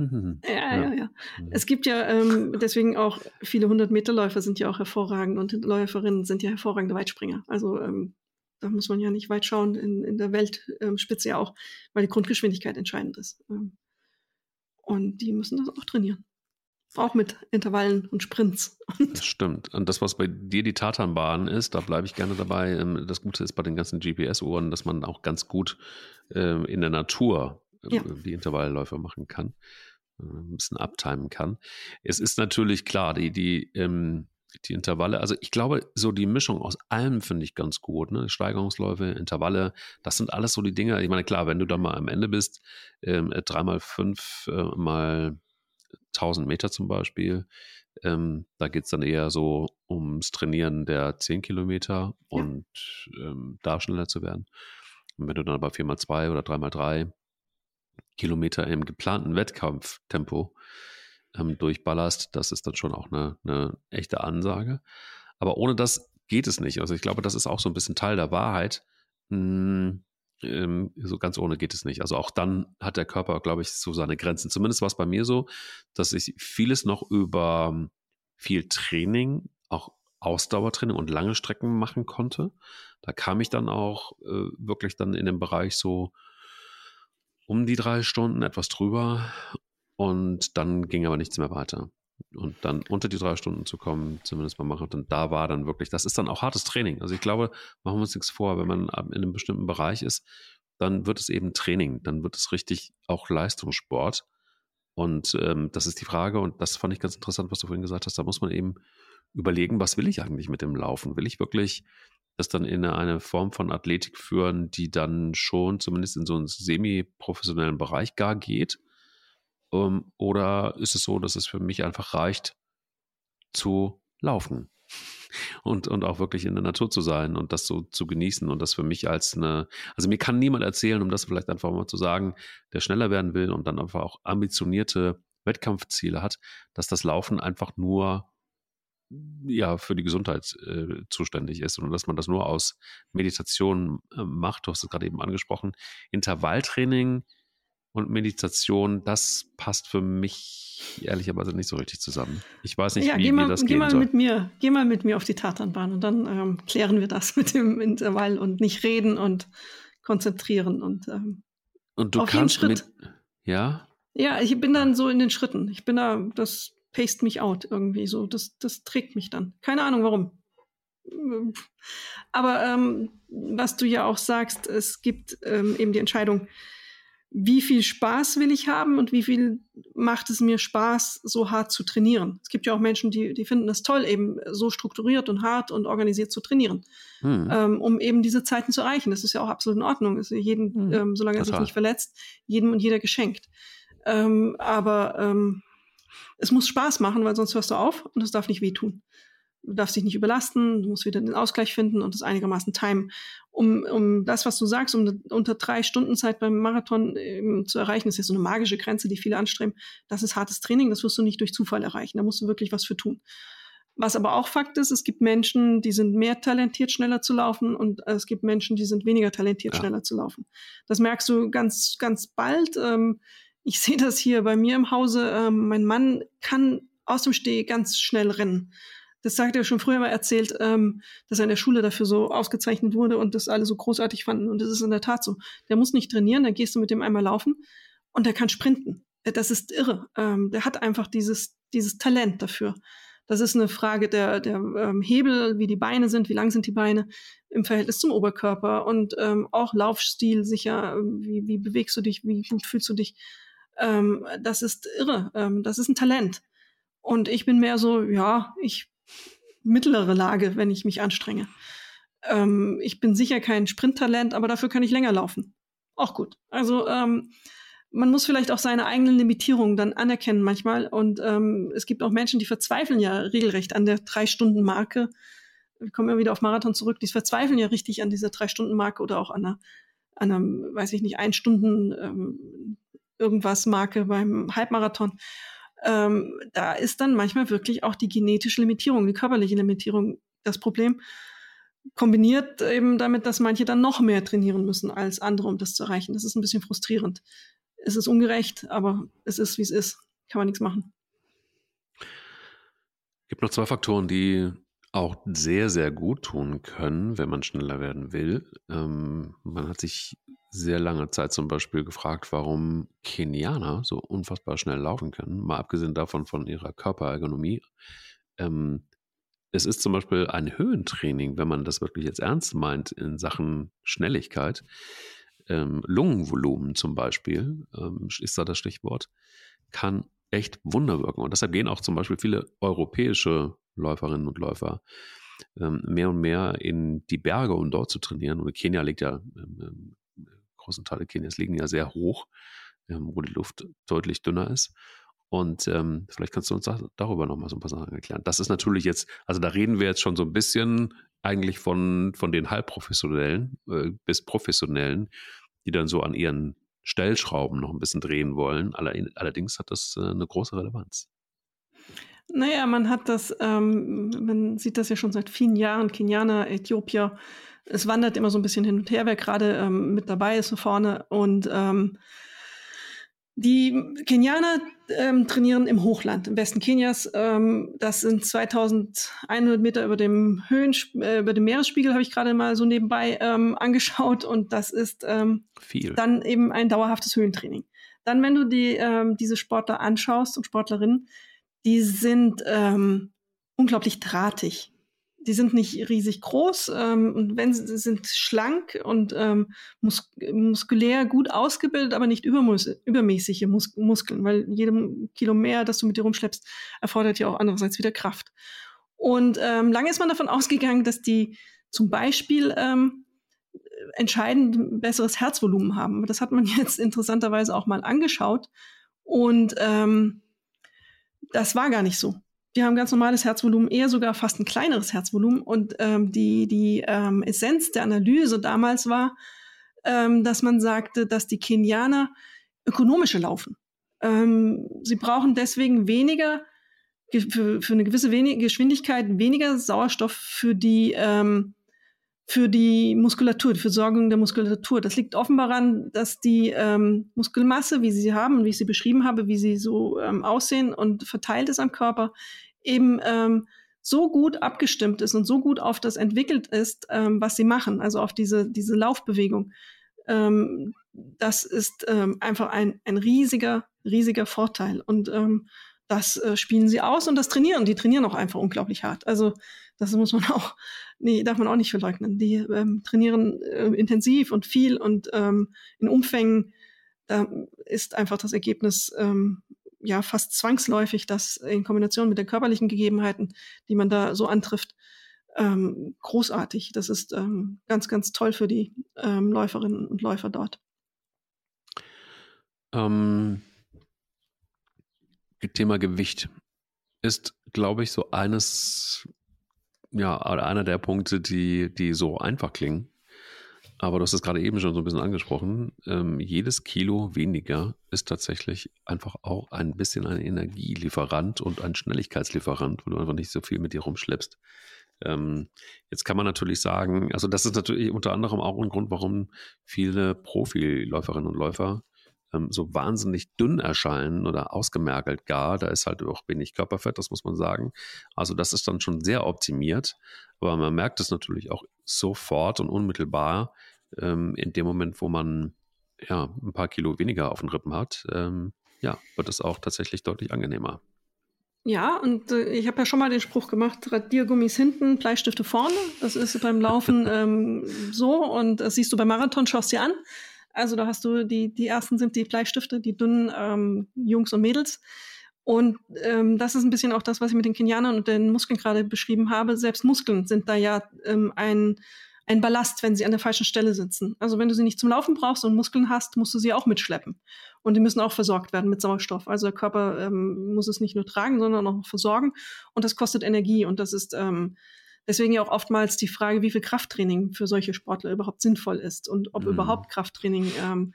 Ja, ja, ja, ja. Mhm. Es gibt ja ähm, deswegen auch viele 100-Meter-Läufer sind ja auch hervorragend und Läuferinnen sind ja hervorragende Weitspringer. Also ähm, da muss man ja nicht weit schauen in, in der Weltspitze ja auch, weil die Grundgeschwindigkeit entscheidend ist. Ähm, und die müssen das auch trainieren. Auch mit Intervallen und Sprints. (laughs) das stimmt. Und das, was bei dir die Tatanbahn ist, da bleibe ich gerne dabei. Ähm, das Gute ist bei den ganzen GPS-Uhren, dass man auch ganz gut ähm, in der Natur ähm, ja. die Intervallläufe machen kann, äh, ein bisschen abtimen kann. Es ist natürlich klar, die, die, die Intervalle, also ich glaube, so die Mischung aus allem finde ich ganz gut. Ne? Steigerungsläufe, Intervalle, das sind alles so die Dinge. Ich meine, klar, wenn du dann mal am Ende bist, ähm, dreimal fünf äh, mal 1000 Meter zum Beispiel, ähm, da geht es dann eher so ums Trainieren der 10 Kilometer und ähm, da schneller zu werden. Und wenn du dann aber 4x2 oder 3x3 Kilometer im geplanten Wettkampftempo ähm, durchballerst, das ist dann schon auch eine, eine echte Ansage. Aber ohne das geht es nicht. Also ich glaube, das ist auch so ein bisschen Teil der Wahrheit. Hm, ähm, so ganz ohne geht es nicht. Also auch dann hat der Körper, glaube ich, so seine Grenzen. Zumindest war es bei mir so, dass ich vieles noch über ähm, viel Training, auch Ausdauertraining und lange Strecken machen konnte. Da kam ich dann auch äh, wirklich dann in den Bereich so um die drei Stunden, etwas drüber. Und dann ging aber nichts mehr weiter. Und dann unter die drei Stunden zu kommen, zumindest mal machen. Und da war dann wirklich, das ist dann auch hartes Training. Also ich glaube, machen wir uns nichts vor, wenn man in einem bestimmten Bereich ist, dann wird es eben Training, dann wird es richtig auch Leistungssport. Und ähm, das ist die Frage, und das fand ich ganz interessant, was du vorhin gesagt hast, da muss man eben überlegen, was will ich eigentlich mit dem Laufen? Will ich wirklich das dann in eine Form von Athletik führen, die dann schon zumindest in so einen semi-professionellen Bereich gar geht? Ähm, oder ist es so, dass es für mich einfach reicht, zu laufen (laughs) und, und auch wirklich in der Natur zu sein und das so zu genießen und das für mich als eine, also mir kann niemand erzählen, um das vielleicht einfach mal zu sagen, der schneller werden will und dann einfach auch ambitionierte Wettkampfziele hat, dass das Laufen einfach nur ja für die Gesundheit äh, zuständig ist und dass man das nur aus Meditation äh, macht. Du hast es gerade eben angesprochen. Intervalltraining und Meditation, das passt für mich ehrlicherweise nicht so richtig zusammen. Ich weiß nicht, ja, wie, mal, wie das geh mal soll. Mit mir, geh mal mit mir auf die Tatanbahn und dann ähm, klären wir das (laughs) mit dem Intervall und nicht reden und konzentrieren und ähm, und du kannst mit ja? Ja ich bin dann so in den Schritten. Ich bin da das paste mich out irgendwie so. Das das trägt mich dann. Keine Ahnung warum. Aber ähm, was du ja auch sagst es gibt ähm, eben die Entscheidung wie viel Spaß will ich haben und wie viel macht es mir Spaß, so hart zu trainieren. Es gibt ja auch Menschen, die, die finden es toll, eben so strukturiert und hart und organisiert zu trainieren, hm. ähm, um eben diese Zeiten zu erreichen. Das ist ja auch absolut in Ordnung. Ist jedem, hm. ähm, solange er sich nicht verletzt, jedem und jeder geschenkt. Ähm, aber ähm, es muss Spaß machen, weil sonst hörst du auf und es darf nicht wehtun du darfst dich nicht überlasten, du musst wieder den Ausgleich finden und das einigermaßen timen. Um, um das, was du sagst, um unter drei Stunden Zeit beim Marathon ähm, zu erreichen, ist ja so eine magische Grenze, die viele anstreben. Das ist hartes Training, das wirst du nicht durch Zufall erreichen. Da musst du wirklich was für tun. Was aber auch Fakt ist, es gibt Menschen, die sind mehr talentiert, schneller zu laufen und es gibt Menschen, die sind weniger talentiert, ja. schneller zu laufen. Das merkst du ganz, ganz bald. Ähm, ich sehe das hier bei mir im Hause. Ähm, mein Mann kann aus dem Steh ganz schnell rennen. Das sagt er schon früher mal erzählt, ähm, dass er in der Schule dafür so ausgezeichnet wurde und das alle so großartig fanden. Und das ist in der Tat so. Der muss nicht trainieren, dann gehst du mit dem einmal laufen und der kann sprinten. Das ist irre. Ähm, der hat einfach dieses, dieses Talent dafür. Das ist eine Frage der, der ähm, Hebel, wie die Beine sind, wie lang sind die Beine im Verhältnis zum Oberkörper und ähm, auch Laufstil sicher, wie, wie bewegst du dich, wie gut fühlst du dich. Ähm, das ist irre. Ähm, das ist ein Talent. Und ich bin mehr so, ja, ich mittlere Lage, wenn ich mich anstrenge. Ähm, ich bin sicher kein Sprinttalent, aber dafür kann ich länger laufen. Auch gut. Also ähm, man muss vielleicht auch seine eigenen Limitierungen dann anerkennen manchmal. Und ähm, es gibt auch Menschen, die verzweifeln ja regelrecht an der Drei-Stunden-Marke. Wir kommen ja wieder auf Marathon zurück. Die verzweifeln ja richtig an dieser Drei-Stunden-Marke oder auch an einer, an einer, weiß ich nicht, ein Stunden ähm, irgendwas Marke beim Halbmarathon. Ähm, da ist dann manchmal wirklich auch die genetische Limitierung, die körperliche Limitierung das Problem. Kombiniert eben damit, dass manche dann noch mehr trainieren müssen als andere, um das zu erreichen. Das ist ein bisschen frustrierend es ist ungerecht, aber es ist, wie es ist. Kann man nichts machen. Es gibt noch zwei Faktoren, die auch sehr, sehr gut tun können, wenn man schneller werden will. Ähm, man hat sich sehr lange Zeit zum Beispiel gefragt, warum Kenianer so unfassbar schnell laufen können, mal abgesehen davon von ihrer Körperergonomie. Ähm, es ist zum Beispiel ein Höhentraining, wenn man das wirklich jetzt ernst meint in Sachen Schnelligkeit ähm, Lungenvolumen zum Beispiel, ähm, ist da das Stichwort, kann echt Wunder wirken. Und deshalb gehen auch zum Beispiel viele europäische Läuferinnen und Läufer ähm, mehr und mehr in die Berge, um dort zu trainieren. Und Kenia liegt ja, ähm, großen Teile Kenias liegen ja sehr hoch, ähm, wo die Luft deutlich dünner ist. Und ähm, vielleicht kannst du uns darüber nochmal so ein paar Sachen erklären. Das ist natürlich jetzt, also da reden wir jetzt schon so ein bisschen eigentlich von, von den Halbprofessionellen äh, bis Professionellen, die dann so an ihren Stellschrauben noch ein bisschen drehen wollen. Allerdings hat das äh, eine große Relevanz. Naja, man hat das, ähm, man sieht das ja schon seit vielen Jahren, Kenianer, Äthiopier, es wandert immer so ein bisschen hin und her, wer gerade ähm, mit dabei ist vorne. Und ähm, die Kenianer ähm, trainieren im Hochland, im Westen Kenias. Ähm, das sind 2100 Meter über dem Höhen, äh, über dem Meeresspiegel, habe ich gerade mal so nebenbei ähm, angeschaut. Und das ist ähm, Viel. dann eben ein dauerhaftes Höhentraining. Dann, wenn du die, ähm, diese Sportler anschaust und Sportlerinnen, die sind ähm, unglaublich drahtig die sind nicht riesig groß ähm, und wenn sie sind schlank und ähm, mus muskulär gut ausgebildet, aber nicht übermäßige Mus Muskeln, weil jedem Kilo mehr, das du mit dir rumschleppst, erfordert ja auch andererseits wieder Kraft. Und ähm, lange ist man davon ausgegangen, dass die zum Beispiel ähm, entscheidend besseres Herzvolumen haben. Das hat man (laughs) jetzt interessanterweise auch mal angeschaut und ähm, das war gar nicht so die haben ganz normales Herzvolumen, eher sogar fast ein kleineres Herzvolumen. Und ähm, die, die ähm, Essenz der Analyse damals war, ähm, dass man sagte, dass die Kenianer ökonomische laufen. Ähm, sie brauchen deswegen weniger, für, für eine gewisse Geschwindigkeit, weniger Sauerstoff für die, ähm, für die Muskulatur, die Versorgung der Muskulatur. Das liegt offenbar daran, dass die ähm, Muskelmasse, wie sie sie haben, wie ich sie beschrieben habe, wie sie so ähm, aussehen und verteilt ist am Körper, eben ähm, so gut abgestimmt ist und so gut auf das entwickelt ist, ähm, was sie machen, also auf diese, diese Laufbewegung. Ähm, das ist ähm, einfach ein, ein riesiger, riesiger Vorteil. Und das äh, spielen sie aus und das trainieren. Die trainieren auch einfach unglaublich hart. Also das muss man (laughs) auch, nee, darf man auch nicht verleugnen. Die ähm, trainieren äh, intensiv und viel und ähm, in Umfängen. Da ist einfach das Ergebnis ähm, ja fast zwangsläufig das in Kombination mit den körperlichen Gegebenheiten, die man da so antrifft, ähm, großartig. Das ist ähm, ganz, ganz toll für die ähm, Läuferinnen und Läufer dort. Ähm, Thema Gewicht ist, glaube ich, so eines, ja, einer der Punkte, die, die so einfach klingen. Aber du hast es gerade eben schon so ein bisschen angesprochen. Ähm, jedes Kilo weniger ist tatsächlich einfach auch ein bisschen ein Energielieferant und ein Schnelligkeitslieferant, wo du einfach nicht so viel mit dir rumschleppst. Ähm, jetzt kann man natürlich sagen, also das ist natürlich unter anderem auch ein Grund, warum viele Profiläuferinnen und Läufer ähm, so wahnsinnig dünn erscheinen oder ausgemergelt gar. Da ist halt auch wenig Körperfett, das muss man sagen. Also das ist dann schon sehr optimiert. Aber man merkt es natürlich auch sofort und unmittelbar ähm, in dem Moment, wo man ja ein paar Kilo weniger auf den Rippen hat, ähm, ja, wird es auch tatsächlich deutlich angenehmer. Ja, und äh, ich habe ja schon mal den Spruch gemacht, Radiergummis hinten, Bleistifte vorne. Das ist beim Laufen (laughs) ähm, so und das siehst du beim Marathon, schaust dir an. Also da hast du die, die ersten sind die Bleistifte, die dünnen ähm, Jungs und Mädels. Und ähm, das ist ein bisschen auch das, was ich mit den Kenianern und den Muskeln gerade beschrieben habe. Selbst Muskeln sind da ja ähm, ein, ein Ballast, wenn sie an der falschen Stelle sitzen. Also wenn du sie nicht zum Laufen brauchst und Muskeln hast, musst du sie auch mitschleppen. Und die müssen auch versorgt werden mit Sauerstoff. Also der Körper ähm, muss es nicht nur tragen, sondern auch versorgen. Und das kostet Energie. Und das ist ähm, deswegen ja auch oftmals die Frage, wie viel Krafttraining für solche Sportler überhaupt sinnvoll ist und ob mhm. überhaupt Krafttraining ähm,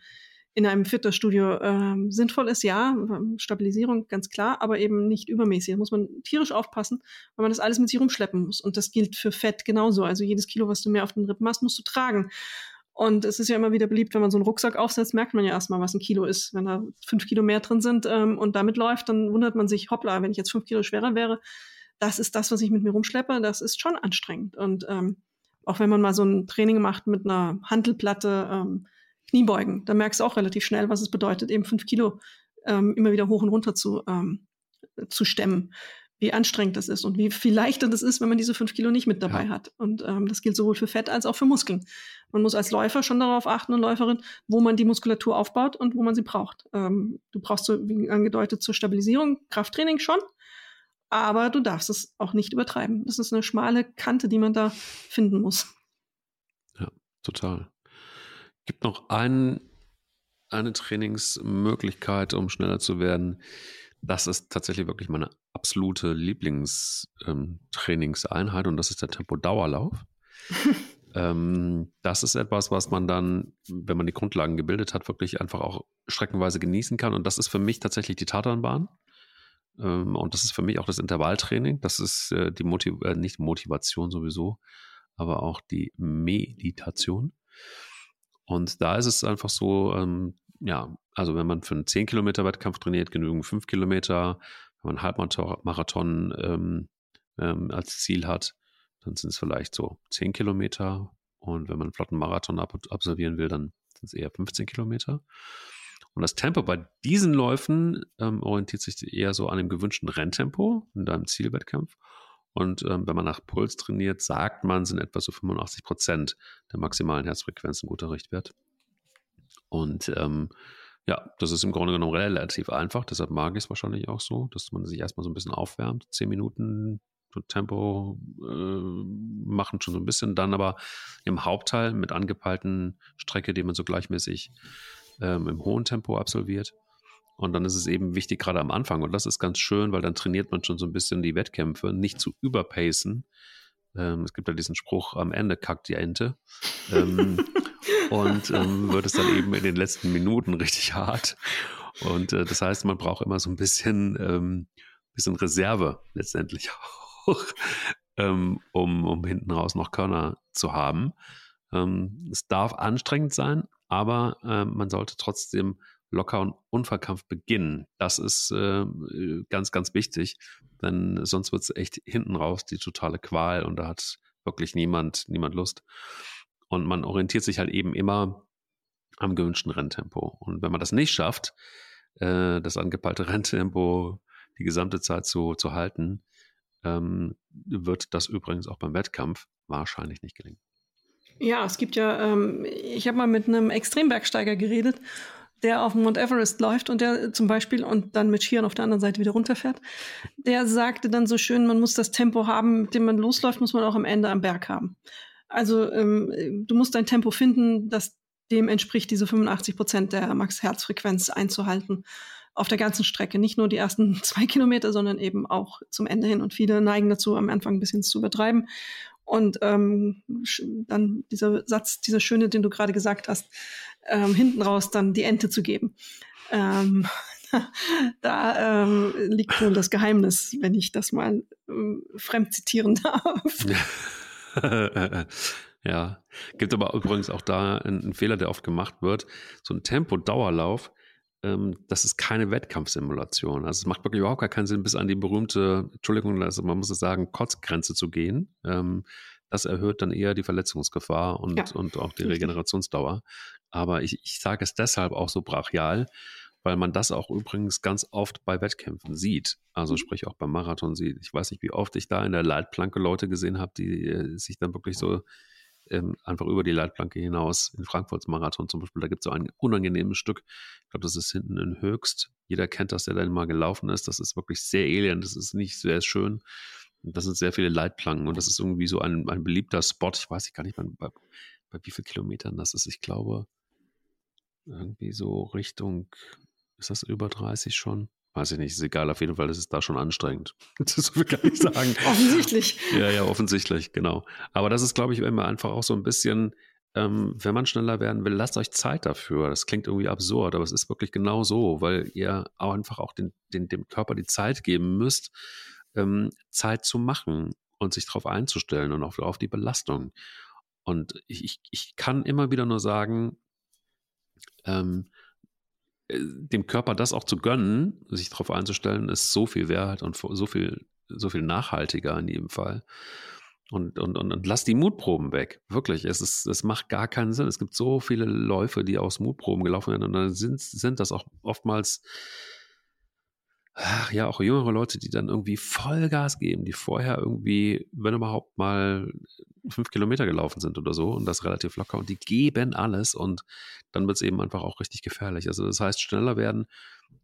in einem Fitnessstudio ähm, sinnvoll ist, ja, Stabilisierung ganz klar, aber eben nicht übermäßig. Da muss man tierisch aufpassen, weil man das alles mit sich rumschleppen muss. Und das gilt für Fett genauso. Also jedes Kilo, was du mehr auf den Rippen hast, musst du tragen. Und es ist ja immer wieder beliebt, wenn man so einen Rucksack aufsetzt, merkt man ja erstmal, was ein Kilo ist. Wenn da fünf Kilo mehr drin sind ähm, und damit läuft, dann wundert man sich, hoppla, wenn ich jetzt fünf Kilo schwerer wäre, das ist das, was ich mit mir rumschleppe, das ist schon anstrengend. Und ähm, auch wenn man mal so ein Training macht mit einer Handelplatte, ähm, Kniebeugen. Da merkst du auch relativ schnell, was es bedeutet, eben fünf Kilo ähm, immer wieder hoch und runter zu, ähm, zu stemmen. Wie anstrengend das ist und wie viel leichter das ist, wenn man diese fünf Kilo nicht mit dabei ja. hat. Und ähm, das gilt sowohl für Fett als auch für Muskeln. Man muss als Läufer schon darauf achten und Läuferin, wo man die Muskulatur aufbaut und wo man sie braucht. Ähm, du brauchst so, wie angedeutet, zur Stabilisierung Krafttraining schon, aber du darfst es auch nicht übertreiben. Das ist eine schmale Kante, die man da finden muss. Ja, total gibt noch ein, eine Trainingsmöglichkeit, um schneller zu werden. Das ist tatsächlich wirklich meine absolute Lieblingstrainingseinheit ähm, und das ist der Tempo-Dauerlauf. (laughs) ähm, das ist etwas, was man dann, wenn man die Grundlagen gebildet hat, wirklich einfach auch streckenweise genießen kann. Und das ist für mich tatsächlich die Tatanbahn. Ähm, und das ist für mich auch das Intervalltraining. Das ist äh, die Motiv äh, nicht Motivation sowieso, aber auch die Meditation. Und da ist es einfach so, ähm, ja, also wenn man für einen 10 Kilometer Wettkampf trainiert, genügen 5 Kilometer. Wenn man einen Halbmarathon ähm, ähm, als Ziel hat, dann sind es vielleicht so 10 Kilometer. Und wenn man einen flotten Marathon ab absolvieren will, dann sind es eher 15 Kilometer. Und das Tempo bei diesen Läufen ähm, orientiert sich eher so an dem gewünschten Renntempo in deinem Zielwettkampf. Und ähm, wenn man nach Puls trainiert, sagt man, sind etwa so 85 Prozent der maximalen Herzfrequenz ein guter Richtwert. Und ähm, ja, das ist im Grunde genommen relativ einfach. Deshalb mag ich es wahrscheinlich auch so, dass man sich erstmal so ein bisschen aufwärmt. Zehn Minuten Tempo äh, machen schon so ein bisschen, dann aber im Hauptteil mit angepeilten Strecke, die man so gleichmäßig ähm, im hohen Tempo absolviert. Und dann ist es eben wichtig, gerade am Anfang, und das ist ganz schön, weil dann trainiert man schon so ein bisschen die Wettkämpfe, nicht zu überpacen. Ähm, es gibt ja diesen Spruch, am Ende kackt die Ente. ähm, (laughs) und ähm, wird es dann eben in den letzten Minuten richtig hart. Und äh, das heißt, man braucht immer so ein bisschen, ähm, bisschen Reserve letztendlich auch, (laughs) ähm, um, um hinten raus noch Körner zu haben. Es darf anstrengend sein, aber äh, man sollte trotzdem locker und unverkrampft beginnen. Das ist äh, ganz, ganz wichtig, denn sonst wird es echt hinten raus die totale Qual und da hat wirklich niemand, niemand Lust. Und man orientiert sich halt eben immer am gewünschten Renntempo. Und wenn man das nicht schafft, äh, das angepeilte (laughs) Renntempo die gesamte Zeit zu, zu halten, ähm, wird das übrigens auch beim Wettkampf wahrscheinlich nicht gelingen. Ja, es gibt ja, ähm, ich habe mal mit einem Extrembergsteiger geredet der auf Mount Everest läuft und der zum Beispiel und dann mit Skiern auf der anderen Seite wieder runterfährt, der sagte dann so schön, man muss das Tempo haben, mit dem man losläuft, muss man auch am Ende am Berg haben. Also ähm, du musst ein Tempo finden, das dem entspricht, diese 85 Prozent der Max-Herzfrequenz einzuhalten auf der ganzen Strecke. Nicht nur die ersten (laughs) zwei Kilometer, sondern eben auch zum Ende hin. Und viele neigen dazu, am Anfang ein bisschen zu übertreiben. Und ähm, dann dieser Satz, dieser schöne, den du gerade gesagt hast, ähm, hinten raus dann die Ente zu geben. Ähm, (laughs) da ähm, liegt wohl das Geheimnis, wenn ich das mal ähm, fremd zitieren (laughs) darf. (laughs) ja, gibt aber übrigens auch da einen, Fehler, der oft gemacht wird. So ein Tempo-Dauerlauf, ähm, das ist keine Wettkampfsimulation. Also es macht wirklich überhaupt gar keinen Sinn, bis an die berühmte, Entschuldigung, also man muss es sagen, Kotzgrenze zu gehen. Ähm, das erhöht dann eher die Verletzungsgefahr und, ja, und auch die Regenerationsdauer. Aber ich, ich sage es deshalb auch so brachial, weil man das auch übrigens ganz oft bei Wettkämpfen sieht. Also mhm. sprich auch beim Marathon sieht. Ich weiß nicht, wie oft ich da in der Leitplanke Leute gesehen habe, die äh, sich dann wirklich so ähm, einfach über die Leitplanke hinaus in Frankfurts Marathon zum Beispiel. Da gibt es so ein unangenehmes Stück. Ich glaube, das ist hinten in Höchst. Jeder kennt das, der da mal gelaufen ist. Das ist wirklich sehr elend. Das ist nicht sehr schön. Das sind sehr viele Leitplanken und das ist irgendwie so ein, ein beliebter Spot. Ich weiß gar nicht, bei, bei, bei wie vielen Kilometern das ist. Ich glaube, irgendwie so Richtung Ist das über 30 schon? Weiß ich nicht, ist egal, auf jeden Fall ist es da schon anstrengend. (laughs) Das will ich gar nicht sagen. (laughs) offensichtlich. Ja, ja, offensichtlich, genau. Aber das ist, glaube ich, immer einfach auch so ein bisschen, ähm, wenn man schneller werden will, lasst euch Zeit dafür. Das klingt irgendwie absurd, aber es ist wirklich genau so, weil ihr auch einfach auch den, den, dem Körper die Zeit geben müsst, ähm, Zeit zu machen und sich darauf einzustellen und auch auf die Belastung. Und ich, ich, kann immer wieder nur sagen, ähm, äh, dem Körper das auch zu gönnen, sich darauf einzustellen, ist so viel wert und so viel, so viel nachhaltiger in jedem Fall. Und, und, und, und lass die Mutproben weg. Wirklich. Es, ist, es macht gar keinen Sinn. Es gibt so viele Läufe, die aus Mutproben gelaufen werden. Und dann sind, sind das auch oftmals ach, ja, auch jüngere Leute, die dann irgendwie Vollgas geben, die vorher irgendwie, wenn überhaupt mal fünf Kilometer gelaufen sind oder so und das relativ locker und die geben alles und dann wird es eben einfach auch richtig gefährlich. Also das heißt, schneller werden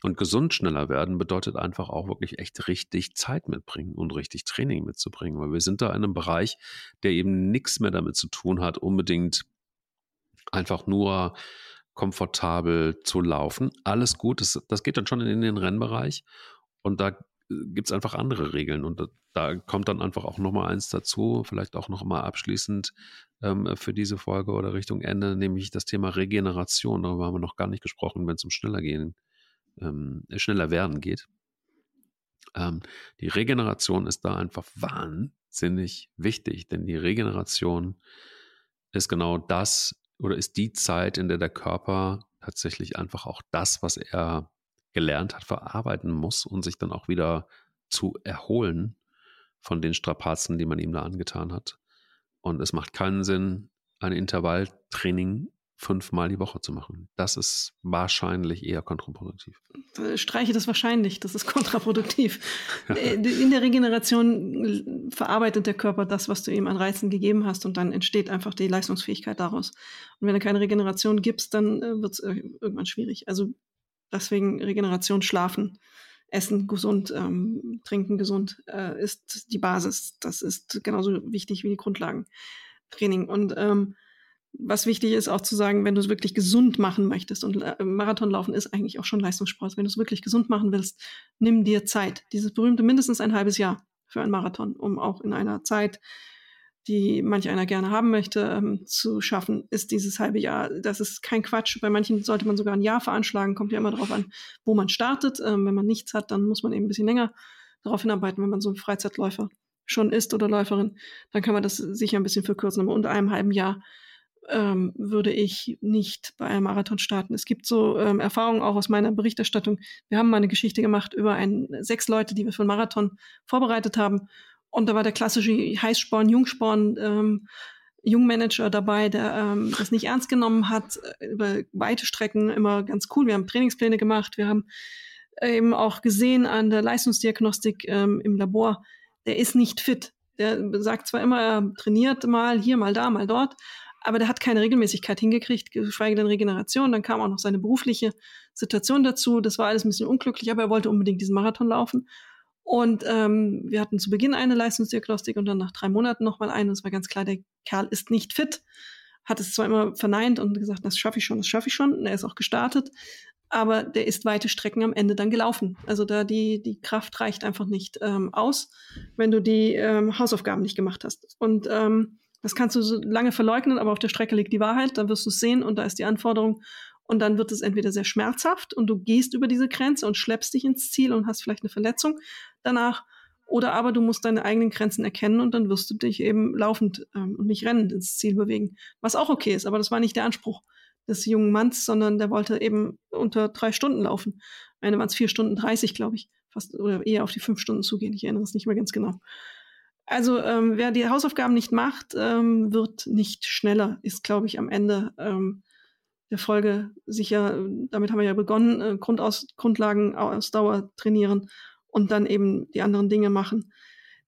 und gesund schneller werden bedeutet einfach auch wirklich echt richtig Zeit mitbringen und richtig Training mitzubringen, weil wir sind da in einem Bereich, der eben nichts mehr damit zu tun hat, unbedingt einfach nur komfortabel zu laufen. Alles gut, das, das geht dann schon in den Rennbereich und da gibt es einfach andere Regeln und da, kommt dann einfach auch nochmal eins dazu, vielleicht auch nochmal abschließend ähm, für diese Folge oder Richtung Ende, nämlich das Thema Regeneration. Darüber haben wir noch gar nicht gesprochen, wenn es um schneller gehen, ähm, schneller werden geht. Ähm, die Regeneration ist da einfach wahnsinnig wichtig, denn die Regeneration ist genau das, oder ist die Zeit, in der der Körper tatsächlich einfach auch das, was er gelernt hat, verarbeiten muss und sich dann auch wieder zu erholen von den Strapazen, die man ihm da angetan hat. Und es macht keinen Sinn, ein Intervalltraining fünfmal die Woche zu machen. Das ist wahrscheinlich eher kontraproduktiv. Äh, streiche das wahrscheinlich, das ist kontraproduktiv. (laughs) Äh, in der Regeneration verarbeitet der Körper das, was du ihm an Reizen gegeben hast und dann entsteht einfach die Leistungsfähigkeit daraus. Und wenn du keine Regeneration gibst, dann äh, wird es irgendwann schwierig. Also deswegen Regeneration, Schlafen, Essen gesund, ähm, Trinken gesund äh, ist die Basis. Das ist genauso wichtig wie die Grundlagentraining. Und ähm, was wichtig ist, auch zu sagen, wenn du es wirklich gesund machen möchtest und äh, Marathonlaufen ist eigentlich auch schon Leistungssport. Wenn du es wirklich gesund machen willst, nimm dir Zeit. Dieses berühmte mindestens ein halbes Jahr für einen Marathon, um auch in einer Zeit, die manch einer gerne haben möchte, ähm, zu schaffen, ist dieses halbe Jahr. Das ist kein Quatsch. Bei manchen sollte man sogar ein Jahr veranschlagen. Kommt ja immer darauf an, wo man startet. Ähm, wenn man nichts hat, dann muss man eben ein bisschen länger darauf hinarbeiten. Wenn man so ein Freizeitläufer schon ist oder Läuferin, dann kann man das sicher ein bisschen verkürzen. Aber unter einem halben Jahr ähm, würde ich nicht bei einem Marathon starten. Es gibt so ähm, Erfahrungen auch aus meiner Berichterstattung. Wir haben mal eine Geschichte gemacht über ein, sechs Leute, die wir für einen Marathon vorbereitet haben. Und da war der klassische Heißsporn, Jungsporn, ähm, Jungmanager dabei, der ähm, das nicht ernst genommen hat, äh, über weite Strecken immer ganz cool. Wir haben Trainingspläne gemacht, wir haben eben auch gesehen an der Leistungsdiagnostik ähm, im Labor, der ist nicht fit. Der sagt zwar immer, er trainiert mal hier, mal da, mal dort, aber der hat keine Regelmäßigkeit hingekriegt, geschweige denn Regeneration. Dann kam auch noch seine berufliche Situation dazu. Das war alles ein bisschen unglücklich, aber er wollte unbedingt diesen Marathon laufen. Und ähm, wir hatten zu Beginn eine Leistungsdiagnostik und dann nach drei Monaten nochmal eine. Und es war ganz klar, der Kerl ist nicht fit. Hat es zwar immer verneint und gesagt, das schaffe ich schon, das schaffe ich schon. Und er ist auch gestartet. Aber der ist weite Strecken am Ende dann gelaufen. Also da die, die Kraft reicht einfach nicht ähm, aus, wenn du die ähm, Hausaufgaben nicht gemacht hast. Und ähm, das kannst du so lange verleugnen, aber auf der Strecke liegt die Wahrheit, dann wirst du es sehen und da ist die Anforderung. Und dann wird es entweder sehr schmerzhaft und du gehst über diese Grenze und schleppst dich ins Ziel und hast vielleicht eine Verletzung danach. Oder aber du musst deine eigenen Grenzen erkennen und dann wirst du dich eben laufend ähm, und nicht rennend ins Ziel bewegen. Was auch okay ist, aber das war nicht der Anspruch des jungen Manns, sondern der wollte eben unter drei Stunden laufen. Eine waren es vier Stunden dreißig, glaube ich, fast oder eher auf die fünf Stunden zugehen. Ich erinnere es nicht mehr ganz genau. Also ähm, wer die Hausaufgaben nicht macht, ähm, wird nicht schneller, ist, glaube ich, am Ende ähm, der Folge sicher, damit haben wir ja begonnen, äh, Grundaus Grundlagen Ausdauer trainieren und dann eben die anderen Dinge machen.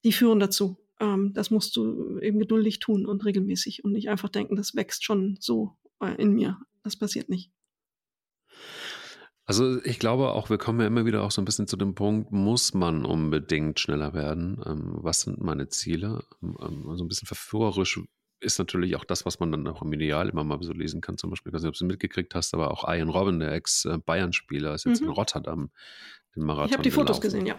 Die führen dazu. Ähm, das musst du eben geduldig tun und regelmäßig und nicht einfach denken, das wächst schon so äh, in mir. Das passiert nicht. Also ich glaube auch, wir kommen ja immer wieder auch so ein bisschen zu dem Punkt, muss man unbedingt schneller werden? Ähm, was sind meine Ziele? Ähm, so ein bisschen verführerisch ist natürlich auch das, was man dann auch im Ideal immer mal so lesen kann. Zum Beispiel, ich weiß nicht, ob du es mitgekriegt hast, aber auch Ian Robin, der Ex-Bayern-Spieler, ist jetzt mhm. in Rotterdam den Marathon. Ich habe die Fotos gelaufen. gesehen, ja.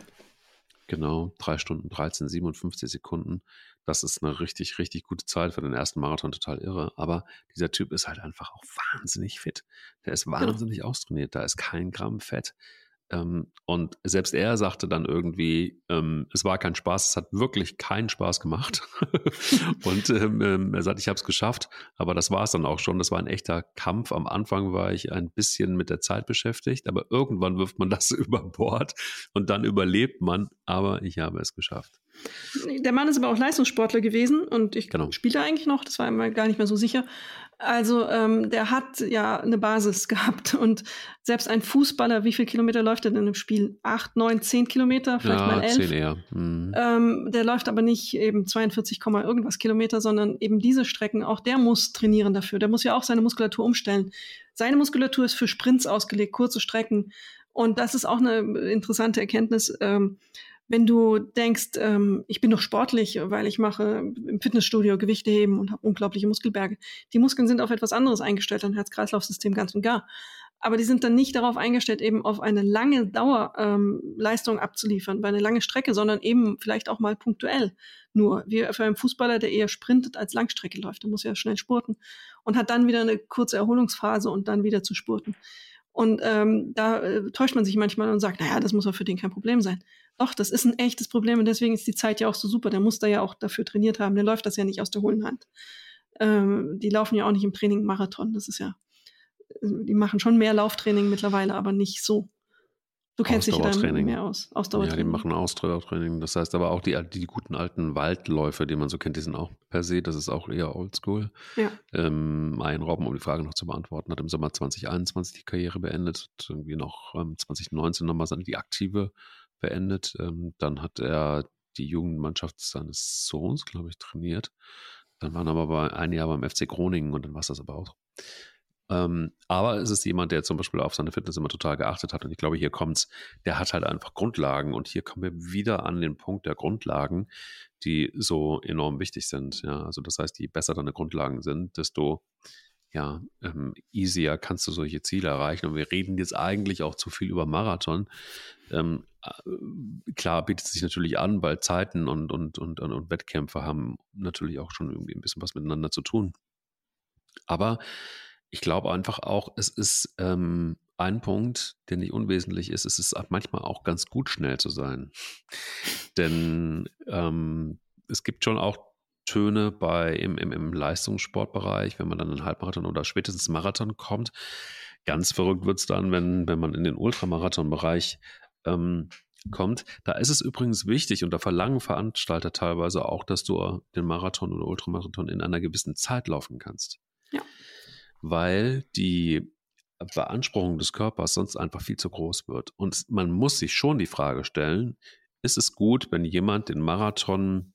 Genau, drei Stunden 13, 57 Sekunden. Das ist eine richtig, richtig gute Zeit für den ersten Marathon, total irre. Aber dieser Typ ist halt einfach auch wahnsinnig fit. Der ist genau. wahnsinnig genau. austrainiert. Da ist kein Gramm Fett. Ähm, und selbst er sagte dann irgendwie, ähm, es war kein Spaß, es hat wirklich keinen Spaß gemacht. (laughs) und ähm, ähm, er sagt, ich habe es geschafft, aber das war es dann auch schon. Das war ein echter Kampf. Am Anfang war ich ein bisschen mit der Zeit beschäftigt, aber irgendwann wirft man (laughs) das über Bord und dann überlebt man. Aber ich habe es geschafft. Der Mann ist aber auch Leistungssportler gewesen und ich genau. spielte eigentlich noch, das war immer gar nicht mehr so sicher. Also ähm, der hat ja eine Basis (laughs) gehabt und selbst ein Fußballer, wie viele Kilometer läuft er denn im Spiel? Acht, neun, zehn Kilometer, vielleicht ja, mal elf. Zehn eher. Mhm. Ähm, der läuft aber nicht eben 42, irgendwas Kilometer, sondern eben diese Strecken. Auch der muss trainieren dafür. Der muss ja auch seine Muskulatur umstellen. Seine Muskulatur ist für Sprints ausgelegt, kurze Strecken. Und das ist auch eine interessante Erkenntnis. Ähm, wenn du denkst, ähm, ich bin doch sportlich, weil ich mache im Fitnessstudio Gewichte heben und habe unglaubliche Muskelberge. Die Muskeln sind auf etwas anderes eingestellt, ein Herz-Kreislauf-System ganz und gar. Aber die sind dann nicht darauf eingestellt, eben auf eine lange Dauer ähm, Leistung abzuliefern, bei einer lange Strecke, sondern eben vielleicht auch mal punktuell. Nur wie für einen Fußballer, der eher sprintet als Langstrecke läuft, der muss ja schnell spurten und hat dann wieder eine kurze Erholungsphase und dann wieder zu spurten. Und ähm, da äh, täuscht man sich manchmal und sagt, naja, das muss ja für den kein Problem sein. Doch, das ist ein echtes Problem und deswegen ist die Zeit ja auch so super. Der muss da ja auch dafür trainiert haben. Der läuft das ja nicht aus der hohlen Hand. Ähm, die laufen ja auch nicht im Training Marathon. Das ist ja, die machen schon mehr Lauftraining mittlerweile, aber nicht so. Du kennst dich da mehr aus. Ausdauertraining. Ja, die machen Ausdauertraining. Das heißt aber auch die, die guten alten Waldläufe, die man so kennt, die sind auch per se, das ist auch eher oldschool. Ja. Ähm, ein Robben, um die Frage noch zu beantworten, hat im Sommer 2021 die Karriere beendet, irgendwie noch ähm, 2019 nochmal die aktive beendet. Ähm, dann hat er die Jugendmannschaft seines Sohns, glaube ich, trainiert. Dann waren aber ein Jahr beim FC Groningen und dann war es das aber auch. Ähm, aber es ist jemand, der zum Beispiel auf seine Fitness immer total geachtet hat. Und ich glaube, hier kommt's, der hat halt einfach Grundlagen. Und hier kommen wir wieder an den Punkt der Grundlagen, die so enorm wichtig sind. Ja, also das heißt, je besser deine Grundlagen sind, desto ja, ähm, easier kannst du solche Ziele erreichen. Und wir reden jetzt eigentlich auch zu viel über Marathon. Ähm, äh, klar bietet es sich natürlich an, weil Zeiten und, und, und, und Wettkämpfe haben natürlich auch schon irgendwie ein bisschen was miteinander zu tun. Aber ich glaube einfach auch, es ist ähm, ein Punkt, der nicht unwesentlich ist. Es ist manchmal auch ganz gut, schnell zu sein. Denn ähm, es gibt schon auch Töne bei im, im, im Leistungssportbereich, wenn man dann in Halbmarathon oder spätestens Marathon kommt. Ganz verrückt wird es dann, wenn, wenn man in den Ultramarathon-Bereich ähm, kommt. Da ist es übrigens wichtig und da verlangen Veranstalter teilweise auch, dass du den Marathon oder Ultramarathon in einer gewissen Zeit laufen kannst. Weil die Beanspruchung des Körpers sonst einfach viel zu groß wird. Und man muss sich schon die Frage stellen, ist es gut, wenn jemand den Marathon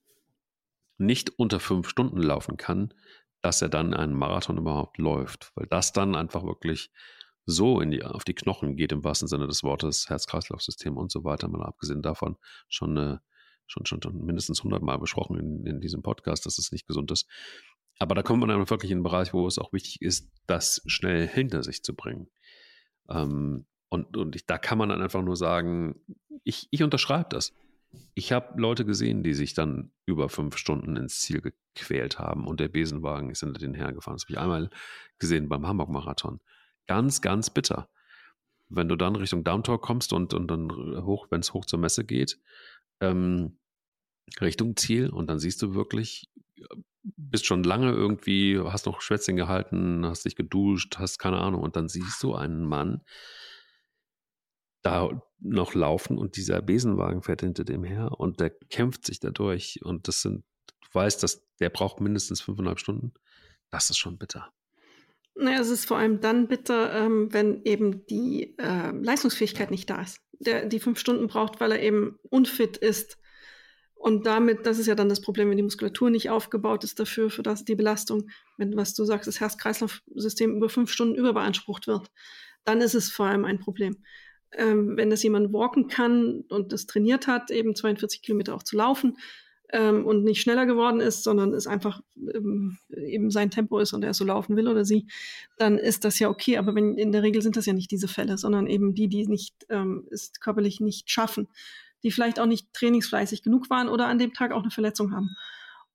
nicht unter fünf Stunden laufen kann, dass er dann einen Marathon überhaupt läuft, weil das dann einfach wirklich so die, auf die Knochen geht, im wahrsten Sinne des Wortes, Herz-Kreislauf-System und so weiter, mal abgesehen davon schon, äh, schon, schon, schon mindestens hundertmal besprochen in, in diesem Podcast, dass es nicht gesund ist. Aber da kommt man dann wirklich in einen Bereich, wo es auch wichtig ist, das schnell hinter sich zu bringen. Ähm, und und ich, da kann man dann einfach nur sagen, ich, ich unterschreibe das. Ich habe Leute gesehen, die sich dann über fünf Stunden ins Ziel gequält haben und der Besenwagen ist hinter denen hergefahren. Das habe ich einmal gesehen beim Hamburg-Marathon. Ganz, ganz bitter. Wenn du dann Richtung Downtor kommst und, und dann hoch, wenn es hoch zur Messe geht, ähm, Richtung Ziel und dann siehst du wirklich, bist schon lange irgendwie, hast noch Schwätzchen gehalten, hast dich geduscht, hast keine Ahnung und dann siehst du einen Mann, da noch laufen und dieser Besenwagen fährt hinter dem her und der kämpft sich dadurch und das sind, du weißt, dass der braucht mindestens fünfeinhalb Stunden. Das ist schon bitter. Naja, es ist vor allem dann bitter, ähm, wenn eben die äh, Leistungsfähigkeit nicht da ist. Der die fünf Stunden braucht, weil er eben unfit ist. Und damit, das ist ja dann das Problem, wenn die Muskulatur nicht aufgebaut ist dafür, für das die Belastung, wenn, was du sagst, das Herz-Kreislauf-System über fünf Stunden überbeansprucht wird, dann ist es vor allem ein Problem ähm, wenn das jemand walken kann und das trainiert hat, eben 42 Kilometer auch zu laufen, ähm, und nicht schneller geworden ist, sondern es einfach ähm, eben sein Tempo ist und er so laufen will oder sie, dann ist das ja okay. Aber wenn, in der Regel sind das ja nicht diese Fälle, sondern eben die, die nicht ähm, ist körperlich nicht schaffen, die vielleicht auch nicht trainingsfleißig genug waren oder an dem Tag auch eine Verletzung haben.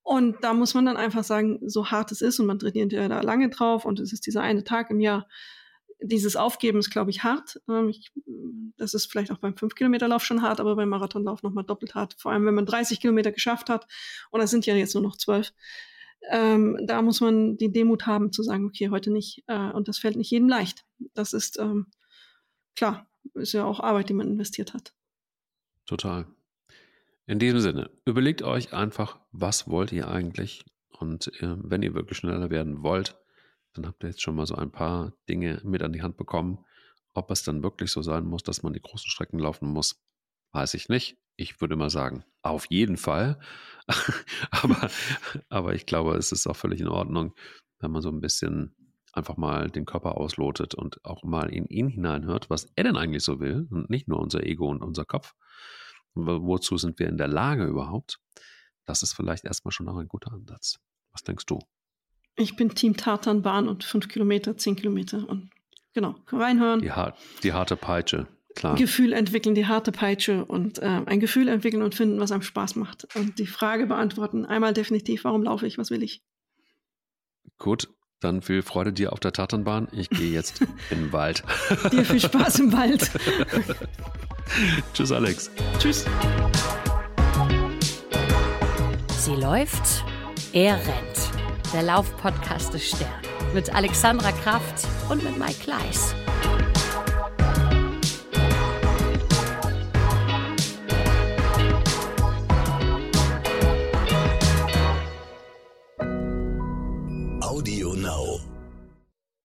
Und da muss man dann einfach sagen, so hart es ist und man trainiert ja da lange drauf und es ist dieser eine Tag im Jahr, dieses Aufgeben ist, glaube ich, hart. Ähm, ich, das ist vielleicht auch beim 5-Kilometer-Lauf schon hart, aber beim Marathonlauf nochmal doppelt hart. Vor allem, wenn man 30 Kilometer geschafft hat und das sind ja jetzt nur noch 12. Ähm, da muss man die Demut haben, zu sagen, okay, heute nicht. Äh, und das fällt nicht jedem leicht. Das ist ähm, klar, ist ja auch Arbeit, die man investiert hat. Total. In diesem Sinne, überlegt euch einfach, was wollt ihr eigentlich? Und äh, wenn ihr wirklich schneller werden wollt, dann habt ihr jetzt schon mal so ein paar Dinge mit an die Hand bekommen. Ob es dann wirklich so sein muss, dass man die großen Strecken laufen muss, weiß ich nicht. Ich würde mal sagen, auf jeden Fall. (laughs) aber, aber ich glaube, es ist auch völlig in Ordnung, wenn man so ein bisschen einfach mal den Körper auslotet und auch mal in ihn hineinhört, was er denn eigentlich so will und nicht nur unser Ego und unser Kopf. Wozu sind wir in der Lage überhaupt? Das ist vielleicht erstmal schon noch ein guter Ansatz. Was denkst du? Ich bin Team Tatanbahn und fünf Kilometer, zehn Kilometer und genau, reinhören. Die, har die harte Peitsche, klar. Gefühl entwickeln, die harte Peitsche und äh, ein Gefühl entwickeln und finden, was einem Spaß macht. Und die Frage beantworten, einmal definitiv, warum laufe ich, was will ich? Gut, dann viel Freude dir auf der Tatanbahn. Ich gehe jetzt (laughs) in den Wald. dir viel Spaß im Wald. (laughs) (laughs) Tschüss, Alex. Tschüss. Sie läuft, er rennt der Laufpodcast des Stern mit Alexandra Kraft und mit Mike Kleiss.